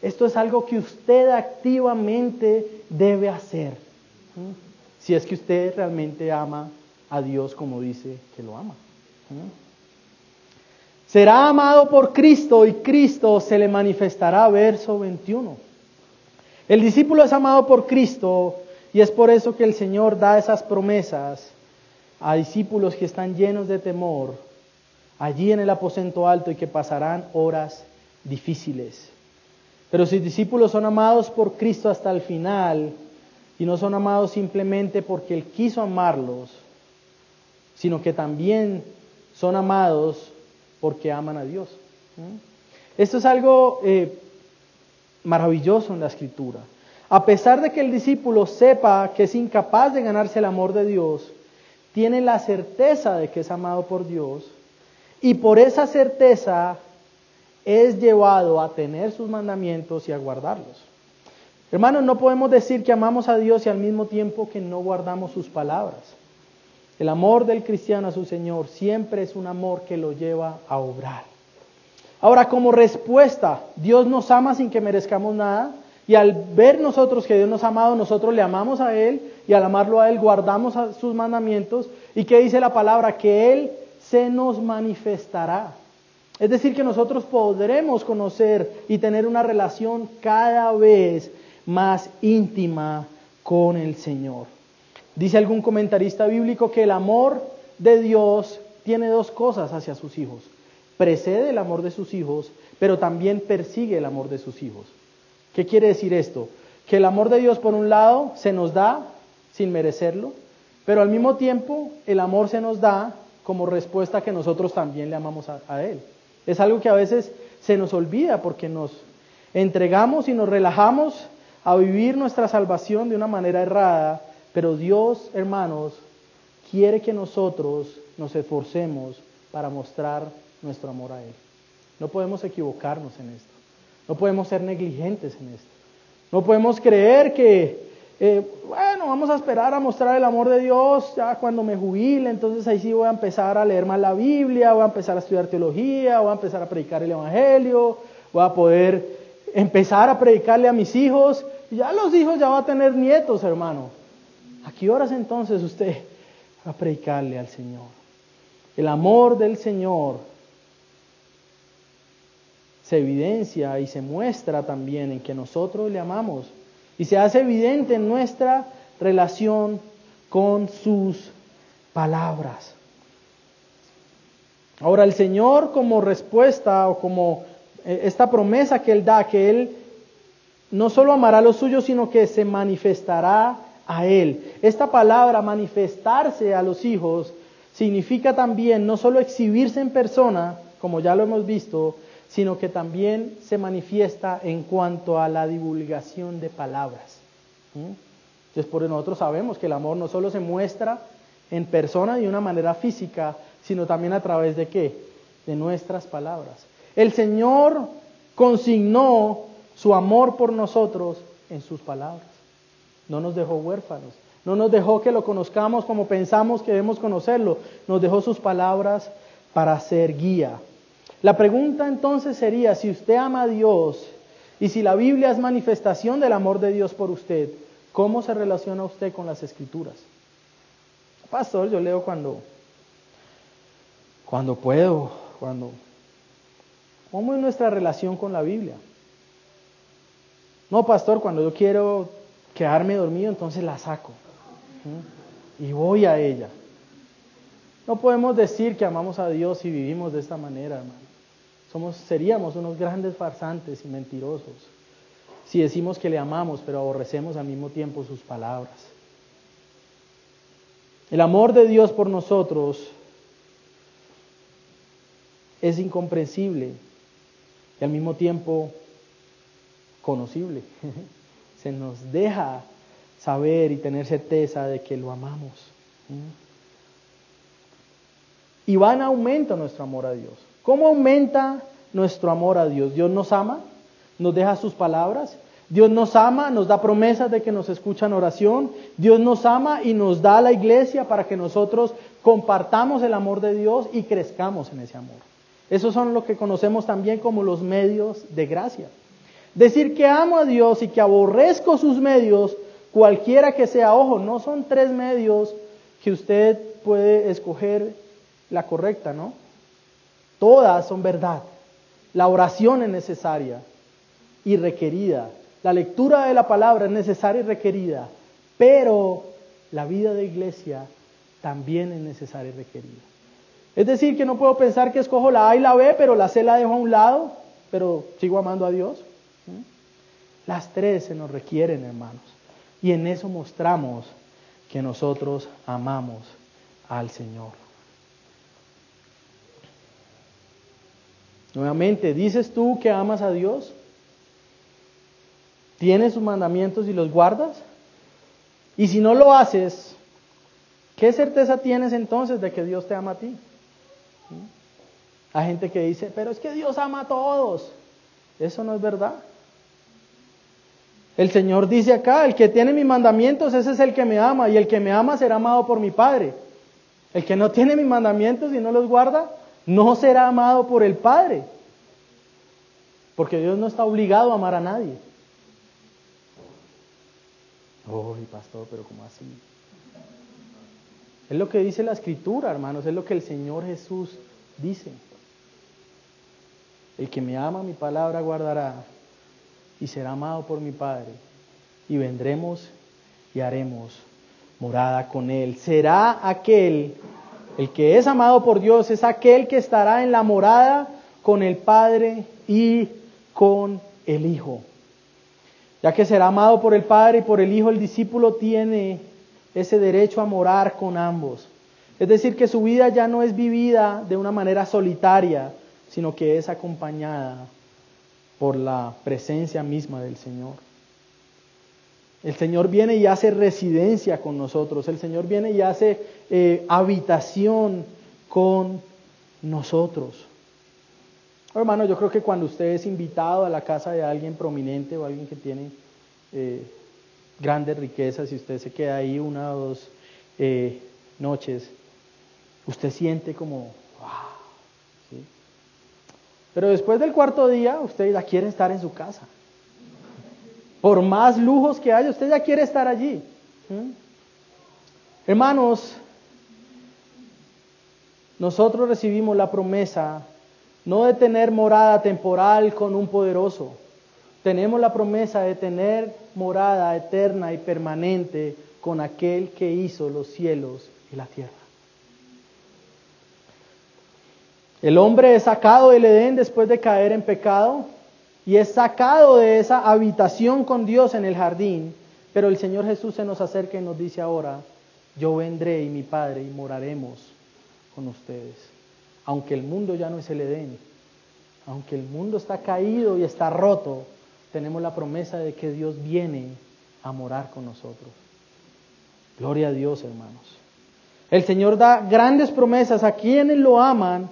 Esto es algo que usted activamente debe hacer. ¿Mm? Si es que usted realmente ama a Dios como dice que lo ama. ¿Mm? Será amado por Cristo y Cristo se le manifestará, verso 21. El discípulo es amado por Cristo y es por eso que el Señor da esas promesas a discípulos que están llenos de temor allí en el aposento alto y que pasarán horas difíciles. Pero sus discípulos son amados por Cristo hasta el final y no son amados simplemente porque Él quiso amarlos, sino que también son amados porque aman a Dios. Esto es algo eh, maravilloso en la escritura. A pesar de que el discípulo sepa que es incapaz de ganarse el amor de Dios, tiene la certeza de que es amado por Dios y por esa certeza es llevado a tener sus mandamientos y a guardarlos. Hermanos, no podemos decir que amamos a Dios y al mismo tiempo que no guardamos sus palabras. El amor del cristiano a su Señor siempre es un amor que lo lleva a obrar. Ahora, como respuesta, Dios nos ama sin que merezcamos nada. Y al ver nosotros que Dios nos ha amado, nosotros le amamos a Él y al amarlo a Él guardamos sus mandamientos. ¿Y qué dice la palabra? Que Él se nos manifestará. Es decir, que nosotros podremos conocer y tener una relación cada vez más íntima con el Señor. Dice algún comentarista bíblico que el amor de Dios tiene dos cosas hacia sus hijos. Precede el amor de sus hijos, pero también persigue el amor de sus hijos. ¿Qué quiere decir esto? Que el amor de Dios, por un lado, se nos da sin merecerlo, pero al mismo tiempo el amor se nos da como respuesta que nosotros también le amamos a, Él. Es algo que a veces se nos olvida porque nos entregamos y nos relajamos a vivir nuestra salvación de una manera errada, pero Dios, hermanos, quiere que nosotros nos esforcemos para mostrar nuestro amor a Él. No podemos equivocarnos en esto. No podemos ser negligentes en esto. No podemos creer que eh, bueno, vamos a esperar a mostrar el amor de Dios ya cuando me jubile, entonces ahí sí voy a empezar a leer más la Biblia, voy a empezar a estudiar teología, voy a empezar a predicar el Evangelio, voy a poder empezar a predicarle a mis hijos. Ya los hijos ya va a tener nietos, hermano. ¿A qué horas entonces usted va a predicarle al Señor? El amor del Señor se evidencia y se muestra también en que nosotros le amamos y se hace evidente en nuestra relación con sus palabras. Ahora el Señor como respuesta o como eh, esta promesa que Él da, que Él no solo amará a los suyos, sino que se manifestará a Él. Esta palabra, manifestarse a los hijos, significa también no solo exhibirse en persona, como ya lo hemos visto, sino que también se manifiesta en cuanto a la divulgación de palabras. Entonces, por nosotros sabemos que el amor no solo se muestra en persona de una manera física, sino también a través de qué? De nuestras palabras. El Señor consignó su amor por nosotros en sus palabras. No nos dejó huérfanos. No nos dejó que lo conozcamos como pensamos que debemos conocerlo. Nos dejó sus palabras para ser guía. La pregunta entonces sería, si usted ama a Dios y si la Biblia es manifestación del amor de Dios por usted, ¿cómo se relaciona usted con las escrituras? Pastor, yo leo cuando, cuando puedo, cuando... ¿Cómo es nuestra relación con la Biblia? No, pastor, cuando yo quiero quedarme dormido, entonces la saco. Y voy a ella. No podemos decir que amamos a Dios y vivimos de esta manera, hermano. Somos, seríamos unos grandes farsantes y mentirosos si decimos que le amamos pero aborrecemos al mismo tiempo sus palabras. El amor de Dios por nosotros es incomprensible y al mismo tiempo conocible. Se nos deja saber y tener certeza de que lo amamos. Y va en aumento nuestro amor a Dios. ¿Cómo aumenta nuestro amor a Dios? Dios nos ama, nos deja sus palabras, Dios nos ama, nos da promesas de que nos escuchan oración, Dios nos ama y nos da la iglesia para que nosotros compartamos el amor de Dios y crezcamos en ese amor. Esos son lo que conocemos también como los medios de gracia. Decir que amo a Dios y que aborrezco sus medios, cualquiera que sea, ojo, no son tres medios que usted puede escoger la correcta, ¿no? Todas son verdad. La oración es necesaria y requerida. La lectura de la palabra es necesaria y requerida. Pero la vida de iglesia también es necesaria y requerida. Es decir, que no puedo pensar que escojo la A y la B, pero la C la dejo a un lado, pero sigo amando a Dios. Las tres se nos requieren, hermanos. Y en eso mostramos que nosotros amamos al Señor. Nuevamente, ¿dices tú que amas a Dios? ¿Tienes sus mandamientos y los guardas? Y si no lo haces, ¿qué certeza tienes entonces de que Dios te ama a ti? Hay gente que dice, pero es que Dios ama a todos. Eso no es verdad. El Señor dice acá, el que tiene mis mandamientos, ese es el que me ama, y el que me ama será amado por mi Padre. El que no tiene mis mandamientos y no los guarda, no será amado por el Padre. Porque Dios no está obligado a amar a nadie. Uy, pastor, pero ¿cómo así? Es lo que dice la escritura, hermanos, es lo que el Señor Jesús dice. El que me ama mi palabra guardará y será amado por mi Padre. Y vendremos y haremos morada con Él. Será aquel, el que es amado por Dios, es aquel que estará en la morada con el Padre y con el Hijo. Ya que será amado por el Padre y por el Hijo, el discípulo tiene ese derecho a morar con ambos. Es decir, que su vida ya no es vivida de una manera solitaria, sino que es acompañada por la presencia misma del Señor. El Señor viene y hace residencia con nosotros. El Señor viene y hace eh, habitación con nosotros. hermano, yo creo que cuando usted es invitado a la casa de alguien prominente o alguien que tiene eh, grandes riquezas y usted se queda ahí una o dos eh, noches, usted siente como, pero después del cuarto día, usted ya quiere estar en su casa. Por más lujos que haya, usted ya quiere estar allí. ¿Mm? Hermanos, nosotros recibimos la promesa no de tener morada temporal con un poderoso. Tenemos la promesa de tener morada eterna y permanente con aquel que hizo los cielos y la tierra. El hombre es sacado del Edén después de caer en pecado y es sacado de esa habitación con Dios en el jardín, pero el Señor Jesús se nos acerca y nos dice ahora, yo vendré y mi Padre y moraremos con ustedes. Aunque el mundo ya no es el Edén, aunque el mundo está caído y está roto, tenemos la promesa de que Dios viene a morar con nosotros. Gloria a Dios, hermanos. El Señor da grandes promesas a quienes lo aman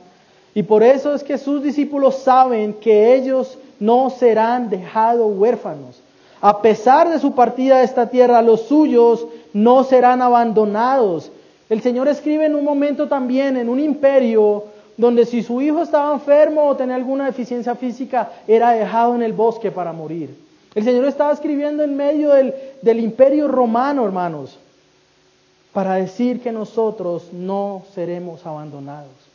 y por eso es que sus discípulos saben que ellos no serán dejados huérfanos. A pesar de su partida de esta tierra, los suyos no serán abandonados. El Señor escribe en un momento también, en un imperio, donde si su hijo estaba enfermo o tenía alguna deficiencia física, era dejado en el bosque para morir. El Señor estaba escribiendo en medio del, del imperio romano, hermanos, para decir que nosotros no seremos abandonados.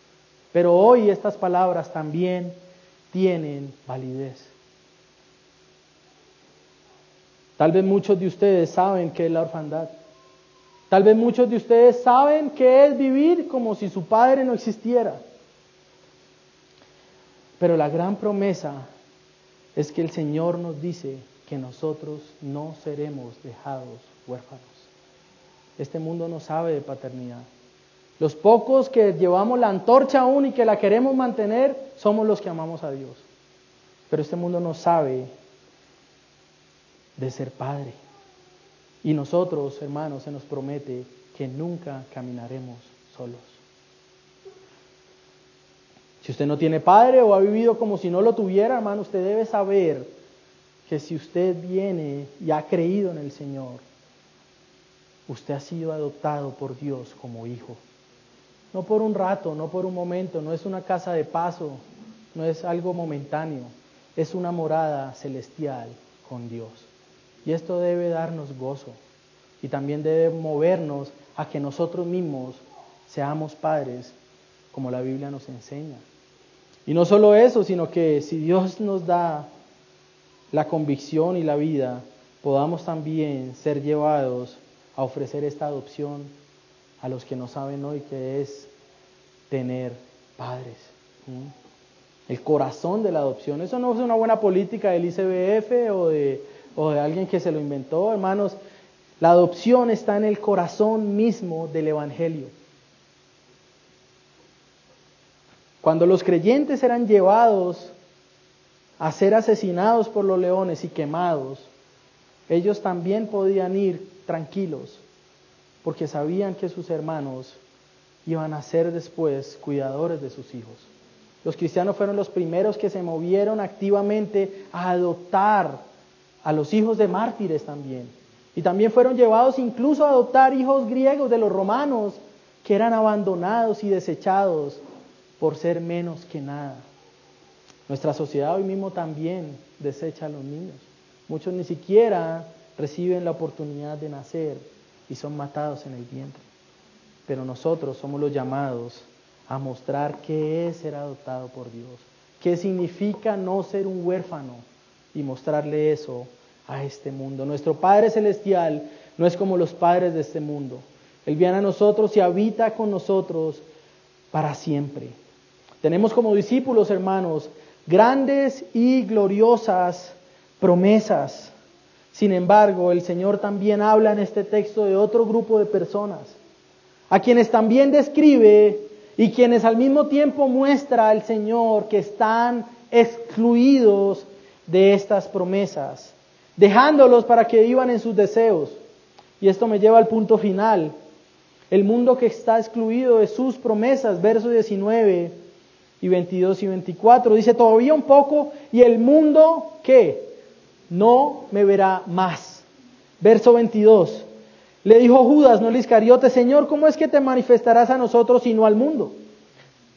Pero hoy estas palabras también tienen validez. Tal vez muchos de ustedes saben qué es la orfandad. Tal vez muchos de ustedes saben qué es vivir como si su padre no existiera. Pero la gran promesa es que el Señor nos dice que nosotros no seremos dejados huérfanos. Este mundo no sabe de paternidad. Los pocos que llevamos la antorcha aún y que la queremos mantener, somos los que amamos a Dios. Pero este mundo no sabe de ser padre. Y nosotros, hermanos, se nos promete que nunca caminaremos solos. Si usted no tiene padre o ha vivido como si no lo tuviera, hermano, usted debe saber que si usted viene y ha creído en el Señor, usted ha sido adoptado por Dios como hijo. No por un rato, no por un momento, no es una casa de paso, no es algo momentáneo, es una morada celestial con Dios. Y esto debe darnos gozo y también debe movernos a que nosotros mismos seamos padres como la Biblia nos enseña. Y no solo eso, sino que si Dios nos da la convicción y la vida, podamos también ser llevados a ofrecer esta adopción a los que no saben hoy que es tener padres. El corazón de la adopción. Eso no es una buena política del ICBF o de alguien que se lo inventó, hermanos. La adopción está en el corazón mismo del Evangelio. Cuando los creyentes eran llevados a ser asesinados por los leones y quemados, ellos también podían ir tranquilos, porque sabían que sus hermanos iban a ser después cuidadores de sus hijos. Los cristianos fueron los primeros que se movieron activamente a adoptar a los hijos de mártires también. Y también fueron llevados incluso a adoptar hijos griegos de los romanos que eran abandonados y desechados por ser menos que nada. Nuestra sociedad hoy mismo también desecha a los niños. Muchos ni siquiera reciben la oportunidad de nacer y son matados en el vientre. Pero nosotros somos los llamados a mostrar qué es ser adoptado por Dios, qué significa no ser un huérfano y mostrarle eso a este mundo. Nuestro Padre Celestial no es como los padres de este mundo. Él viene a nosotros y habita con nosotros para siempre. Tenemos como discípulos, hermanos, grandes y gloriosas promesas. Sin embargo, el Señor también habla en este texto de otro grupo de personas, a quienes también describe y quienes al mismo tiempo muestra al Señor que están excluidos de estas promesas, dejándolos para que vivan en sus deseos. Y esto me lleva al punto final. El mundo que está excluido de sus promesas, verso 19 y 22 y 24. Dice, todavía un poco y el mundo, ¿qué? No me verá más. Verso 22. Le dijo Judas, no el Iscariote, Señor, ¿cómo es que te manifestarás a nosotros y no al mundo?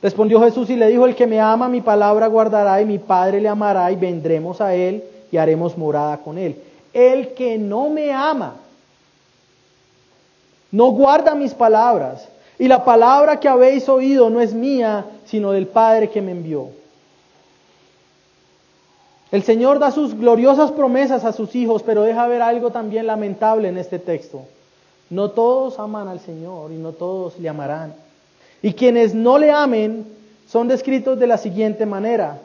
Respondió Jesús y le dijo, el que me ama, mi palabra guardará y mi Padre le amará y vendremos a él y haremos morada con él. El que no me ama, no guarda mis palabras y la palabra que habéis oído no es mía, sino del Padre que me envió. El Señor da sus gloriosas promesas a sus hijos, pero deja ver algo también lamentable en este texto. No todos aman al Señor y no todos le amarán. Y quienes no le amen son descritos de la siguiente manera.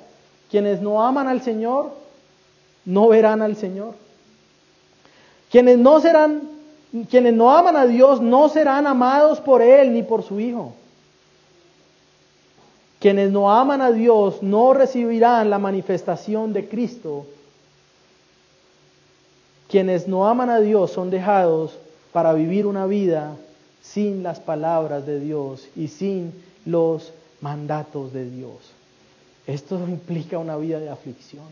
Quienes no aman al Señor no verán al Señor. Quienes no serán quienes no aman a Dios no serán amados por Él ni por su Hijo. Quienes no aman a Dios no recibirán la manifestación de Cristo. Quienes no aman a Dios son dejados para vivir una vida sin las palabras de Dios y sin los mandatos de Dios. Esto implica una vida de aflicción.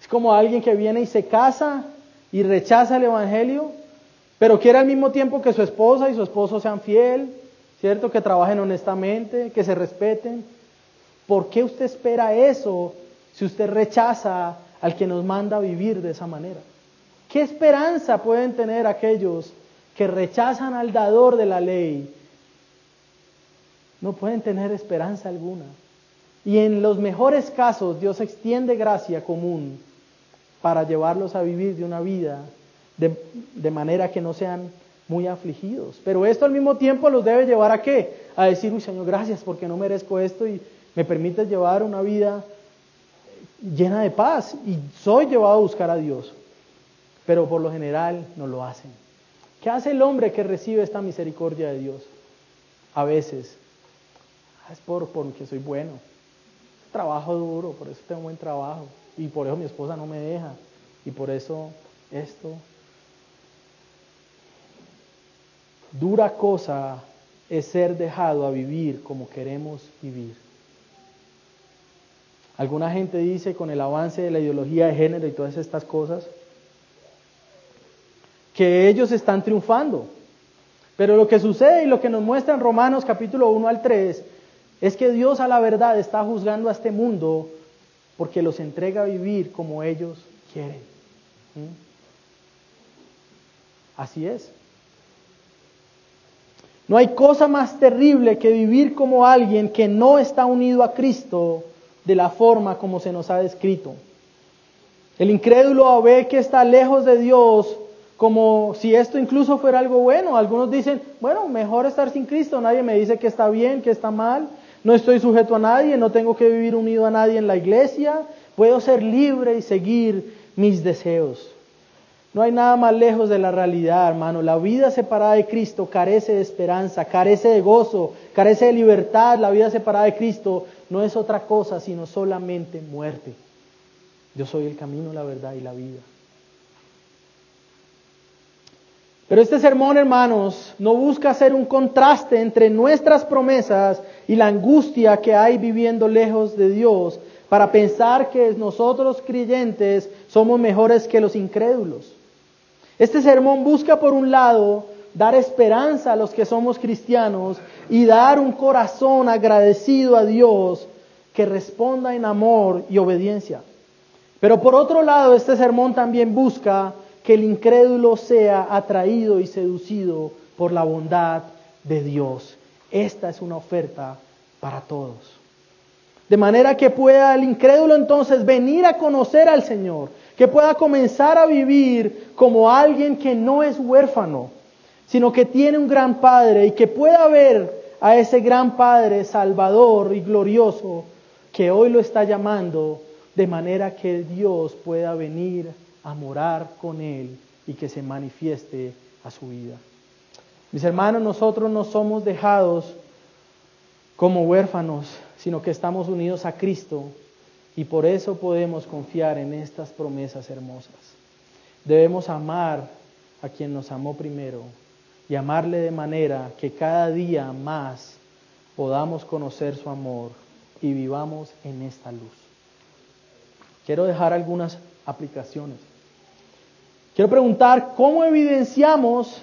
Es como alguien que viene y se casa y rechaza el Evangelio, pero quiere al mismo tiempo que su esposa y su esposo sean fiel, ¿cierto? Que trabajen honestamente, que se respeten. ¿Por qué usted espera eso si usted rechaza al que nos manda a vivir de esa manera? ¿Qué esperanza pueden tener aquellos que rechazan al dador de la ley? No pueden tener esperanza alguna. Y en los mejores casos Dios extiende gracia común para llevarlos a vivir de una vida de, manera que no sean muy afligidos. Pero esto al mismo tiempo los debe llevar a qué? A decir, uy Señor, gracias porque no merezco esto y me permites llevar una vida llena de paz y soy llevado a buscar a Dios. Pero por lo general no lo hacen. ¿Qué hace el hombre que recibe esta misericordia de Dios? A veces, ah, es por porque soy bueno. Trabajo duro, por eso tengo buen trabajo. Y por eso mi esposa no me deja. Y por eso esto. Dura cosa es ser dejado a vivir como queremos vivir. Alguna gente dice con el avance de la ideología de género y todas estas cosas, que ellos están triunfando. Pero lo que sucede y lo que nos muestra en Romanos capítulo 1 al 3 es que Dios a la verdad está juzgando a este mundo porque los entrega a vivir como ellos quieren. ¿Mm? Así es. No hay cosa más terrible que vivir como alguien que no está unido a Cristo de la forma como se nos ha descrito. El incrédulo ve que está lejos de Dios como si esto incluso fuera algo bueno. Algunos dicen, bueno, mejor estar sin Cristo, nadie me dice que está bien, que está mal, no estoy sujeto a nadie, no tengo que vivir unido a nadie en la iglesia, puedo ser libre y seguir mis deseos. No hay nada más lejos de la realidad, hermano. La vida separada de Cristo carece de esperanza, carece de gozo, carece de libertad. La vida separada de Cristo no es otra cosa sino solamente muerte. Yo soy el camino, la verdad y la vida. Pero este sermón, hermanos, no busca hacer un contraste entre nuestras promesas y la angustia que hay viviendo lejos de Dios para pensar que nosotros creyentes somos mejores que los incrédulos. Este sermón busca, por un lado, dar esperanza a los que somos cristianos y dar un corazón agradecido a Dios que responda en amor y obediencia. Pero por otro lado, este sermón también busca que el incrédulo sea atraído y seducido por la bondad de Dios. Esta es una oferta para todos. De manera que pueda el incrédulo entonces venir a conocer al Señor, que pueda comenzar a vivir como alguien que no es huérfano, sino que tiene un gran Padre y que pueda ver a ese gran Padre salvador y glorioso que hoy lo está llamando, de manera que Dios pueda venir a morar con Él y que se manifieste a su vida. Mis hermanos, nosotros no somos dejados como huérfanos, sino que estamos unidos a Cristo y por eso podemos confiar en estas promesas hermosas. Debemos amar a quien nos amó primero y amarle de manera que cada día más podamos conocer su amor y vivamos en esta luz. Quiero dejar algunas aplicaciones. Quiero preguntar, ¿cómo evidenciamos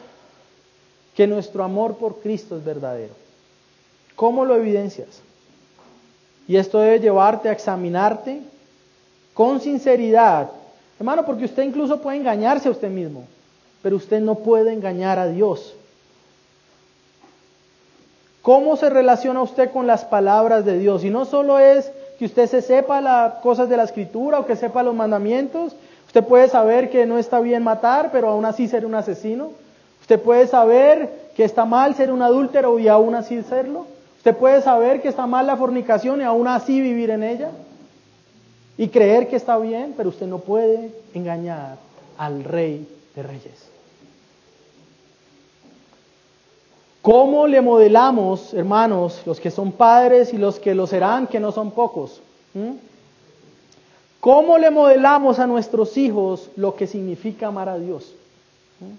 que nuestro amor por Cristo es verdadero? ¿Cómo lo evidencias? Y esto debe llevarte a examinarte con sinceridad. Hermano, porque usted incluso puede engañarse a usted mismo, pero usted no puede engañar a Dios. ¿Cómo se relaciona usted con las palabras de Dios? Y no solo es que usted se sepa las cosas de la escritura o que sepa los mandamientos. Usted puede saber que no está bien matar, pero aún así ser un asesino. Usted puede saber que está mal ser un adúltero y aún así serlo. Usted puede saber que está mal la fornicación y aún así vivir en ella y creer que está bien, pero usted no puede engañar al rey de reyes. ¿Cómo le modelamos, hermanos, los que son padres y los que lo serán, que no son pocos? ¿Mm? ¿Cómo le modelamos a nuestros hijos lo que significa amar a Dios? ¿Mm?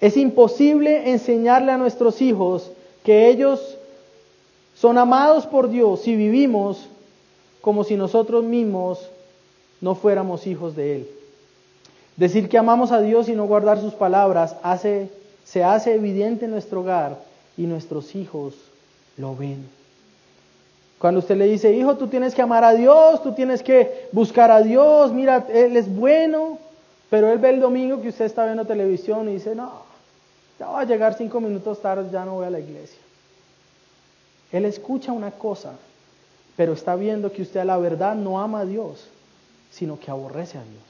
Es imposible enseñarle a nuestros hijos que ellos son amados por Dios si vivimos como si nosotros mismos no fuéramos hijos de Él. Decir que amamos a Dios y no guardar sus palabras hace, se hace evidente en nuestro hogar y nuestros hijos lo ven. Cuando usted le dice, hijo, tú tienes que amar a Dios, tú tienes que buscar a Dios, mira, Él es bueno, pero Él ve el domingo que usted está viendo televisión y dice, no, ya va a llegar cinco minutos tarde, ya no voy a la iglesia. Él escucha una cosa, pero está viendo que usted a la verdad no ama a Dios, sino que aborrece a Dios.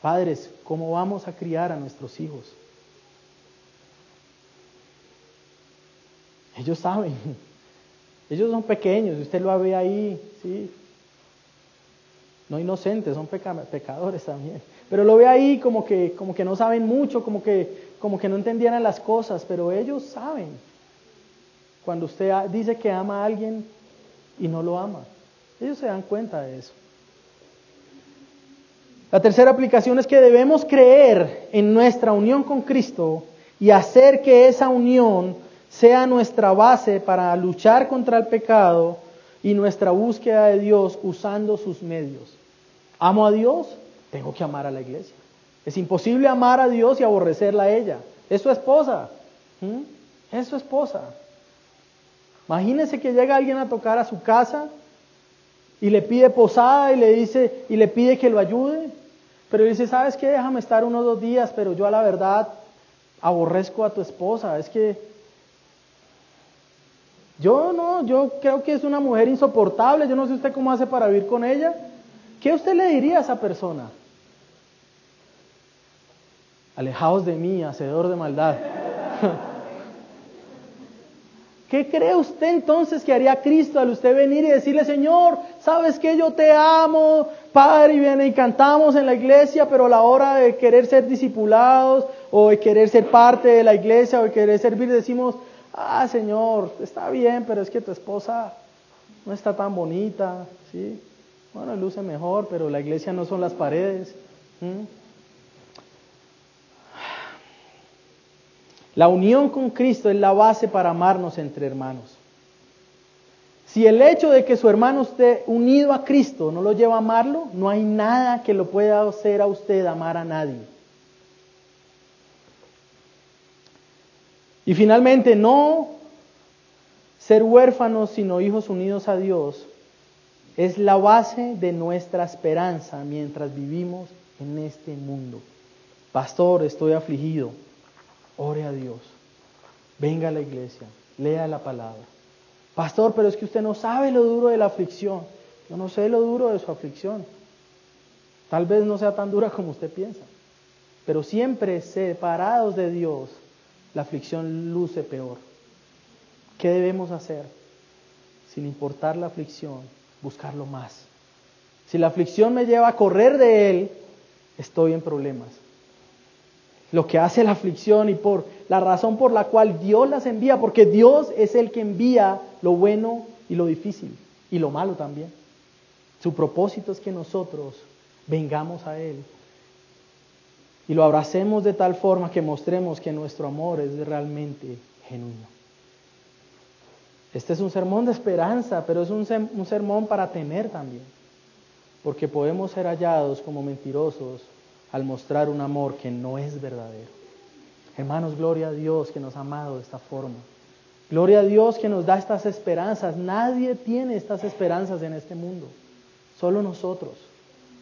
Padres, ¿cómo vamos a criar a nuestros hijos? Ellos saben, ellos son pequeños, usted lo ve ahí, ¿sí? no inocentes, son pecadores también. Pero lo ve ahí como que, como que no saben mucho, como que, como que no entendieran las cosas, pero ellos saben. Cuando usted dice que ama a alguien y no lo ama, ellos se dan cuenta de eso. La tercera aplicación es que debemos creer en nuestra unión con Cristo y hacer que esa unión sea nuestra base para luchar contra el pecado y nuestra búsqueda de Dios usando sus medios. Amo a Dios, tengo que amar a la iglesia. Es imposible amar a Dios y aborrecerla a ella. Es su esposa. Es su esposa. Imagínese que llega alguien a tocar a su casa y le pide posada y le dice y le pide que lo ayude, pero dice, "¿Sabes qué? Déjame estar unos dos días, pero yo a la verdad aborrezco a tu esposa, es que yo no, yo creo que es una mujer insoportable, yo no sé usted cómo hace para vivir con ella." ¿Qué usted le diría a esa persona? Alejaos de mí, hacedor de maldad. ¿Qué cree usted entonces que haría Cristo al usted venir y decirle, Señor, sabes que yo te amo, Padre, y viene y cantamos en la iglesia, pero a la hora de querer ser discipulados o de querer ser parte de la iglesia o de querer servir, decimos, ah, Señor, está bien, pero es que tu esposa no está tan bonita, ¿sí? Bueno, luce mejor, pero la iglesia no son las paredes. La unión con Cristo es la base para amarnos entre hermanos. Si el hecho de que su hermano esté unido a Cristo no lo lleva a amarlo, no hay nada que lo pueda hacer a usted amar a nadie. Y finalmente, no ser huérfanos, sino hijos unidos a Dios, es la base de nuestra esperanza mientras vivimos en este mundo. Pastor, estoy afligido. Ore a Dios. Venga a la iglesia. Lea la palabra. Pastor, pero es que usted no sabe lo duro de la aflicción. Yo no sé lo duro de su aflicción. Tal vez no sea tan dura como usted piensa. Pero siempre separados de Dios, la aflicción luce peor. ¿Qué debemos hacer? Sin importar la aflicción, buscarlo más. Si la aflicción me lleva a correr de Él, estoy en problemas. Lo que hace la aflicción y por la razón por la cual Dios las envía, porque Dios es el que envía lo bueno y lo difícil y lo malo también. Su propósito es que nosotros vengamos a Él y lo abracemos de tal forma que mostremos que nuestro amor es realmente genuino. Este es un sermón de esperanza, pero es un, sermón para temer también, porque podemos ser hallados como mentirosos al mostrar un amor que no es verdadero. Hermanos, gloria a Dios que nos ha amado de esta forma. Gloria a Dios que nos da estas esperanzas. Nadie tiene estas esperanzas en este mundo, solo nosotros.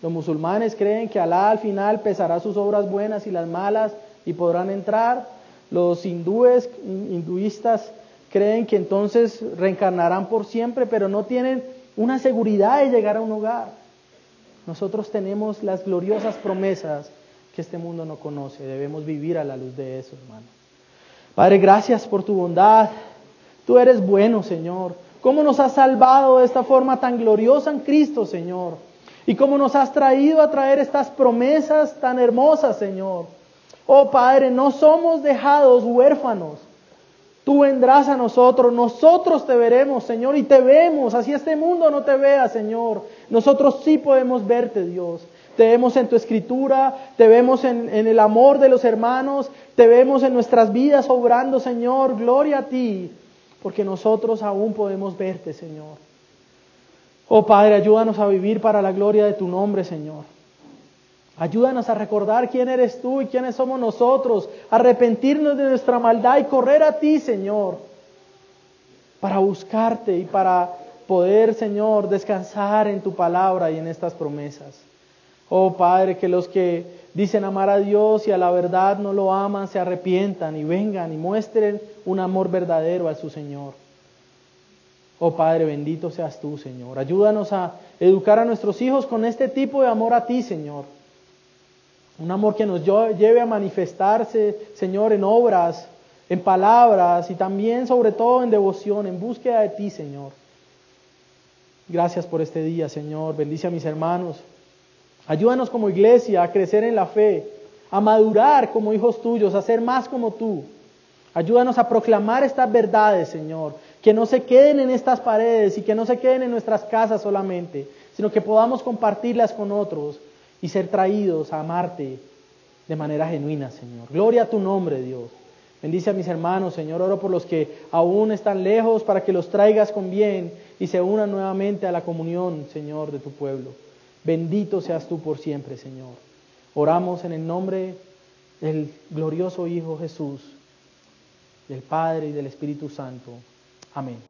Los musulmanes creen que Alá al final pesará sus obras buenas y las malas y podrán entrar. Los hindúes, hinduistas, creen que entonces reencarnarán por siempre, pero no tienen una seguridad de llegar a un hogar. Nosotros tenemos las gloriosas promesas que este mundo no conoce. Debemos vivir a la luz de eso, hermano. Padre, gracias por tu bondad. Tú eres bueno, Señor. ¿Cómo nos has salvado de esta forma tan gloriosa en Cristo, Señor? Y cómo nos has traído a traer estas promesas tan hermosas, Señor. Oh Padre, no somos dejados huérfanos. Tú vendrás a nosotros, nosotros te veremos, Señor, y te vemos. Así este mundo no te vea, Señor. Nosotros sí podemos verte, Dios. Te vemos en tu escritura, te vemos en, en, el amor de los hermanos, te vemos en nuestras vidas obrando, Señor. Gloria a ti, porque nosotros aún podemos verte, Señor. Oh Padre, ayúdanos a vivir para la gloria de tu nombre, Señor. Ayúdanos a recordar quién eres tú y quiénes somos nosotros, arrepentirnos de nuestra maldad y correr a ti, Señor, para buscarte y para poder, Señor, descansar en tu palabra y en estas promesas. Oh Padre, que los que dicen amar a Dios y a la verdad no lo aman, se arrepientan y vengan y muestren un amor verdadero a su Señor. Oh Padre, bendito seas tú, Señor. Ayúdanos a educar a nuestros hijos con este tipo de amor a ti, Señor. Un amor que nos lleve a manifestarse, Señor, en obras, en palabras y también, sobre todo, en devoción, en búsqueda de ti, Señor. Gracias por este día, Señor. Bendice a mis hermanos. Ayúdanos como iglesia a crecer en la fe, a madurar como hijos tuyos, a ser más como tú. Ayúdanos a proclamar estas verdades, Señor, que no se queden en estas paredes y que no se queden en nuestras casas solamente, sino que podamos compartirlas con otros y ser traídos a amarte de manera genuina, Señor. Gloria a tu nombre, Dios. Bendice a mis hermanos, Señor. Oro por los que aún están lejos para que los traigas con bien y se unan nuevamente a la comunión, Señor, de tu pueblo. Bendito seas tú por siempre, Señor. Oramos en el nombre del glorioso Hijo Jesús, del Padre y del Espíritu Santo. Amén.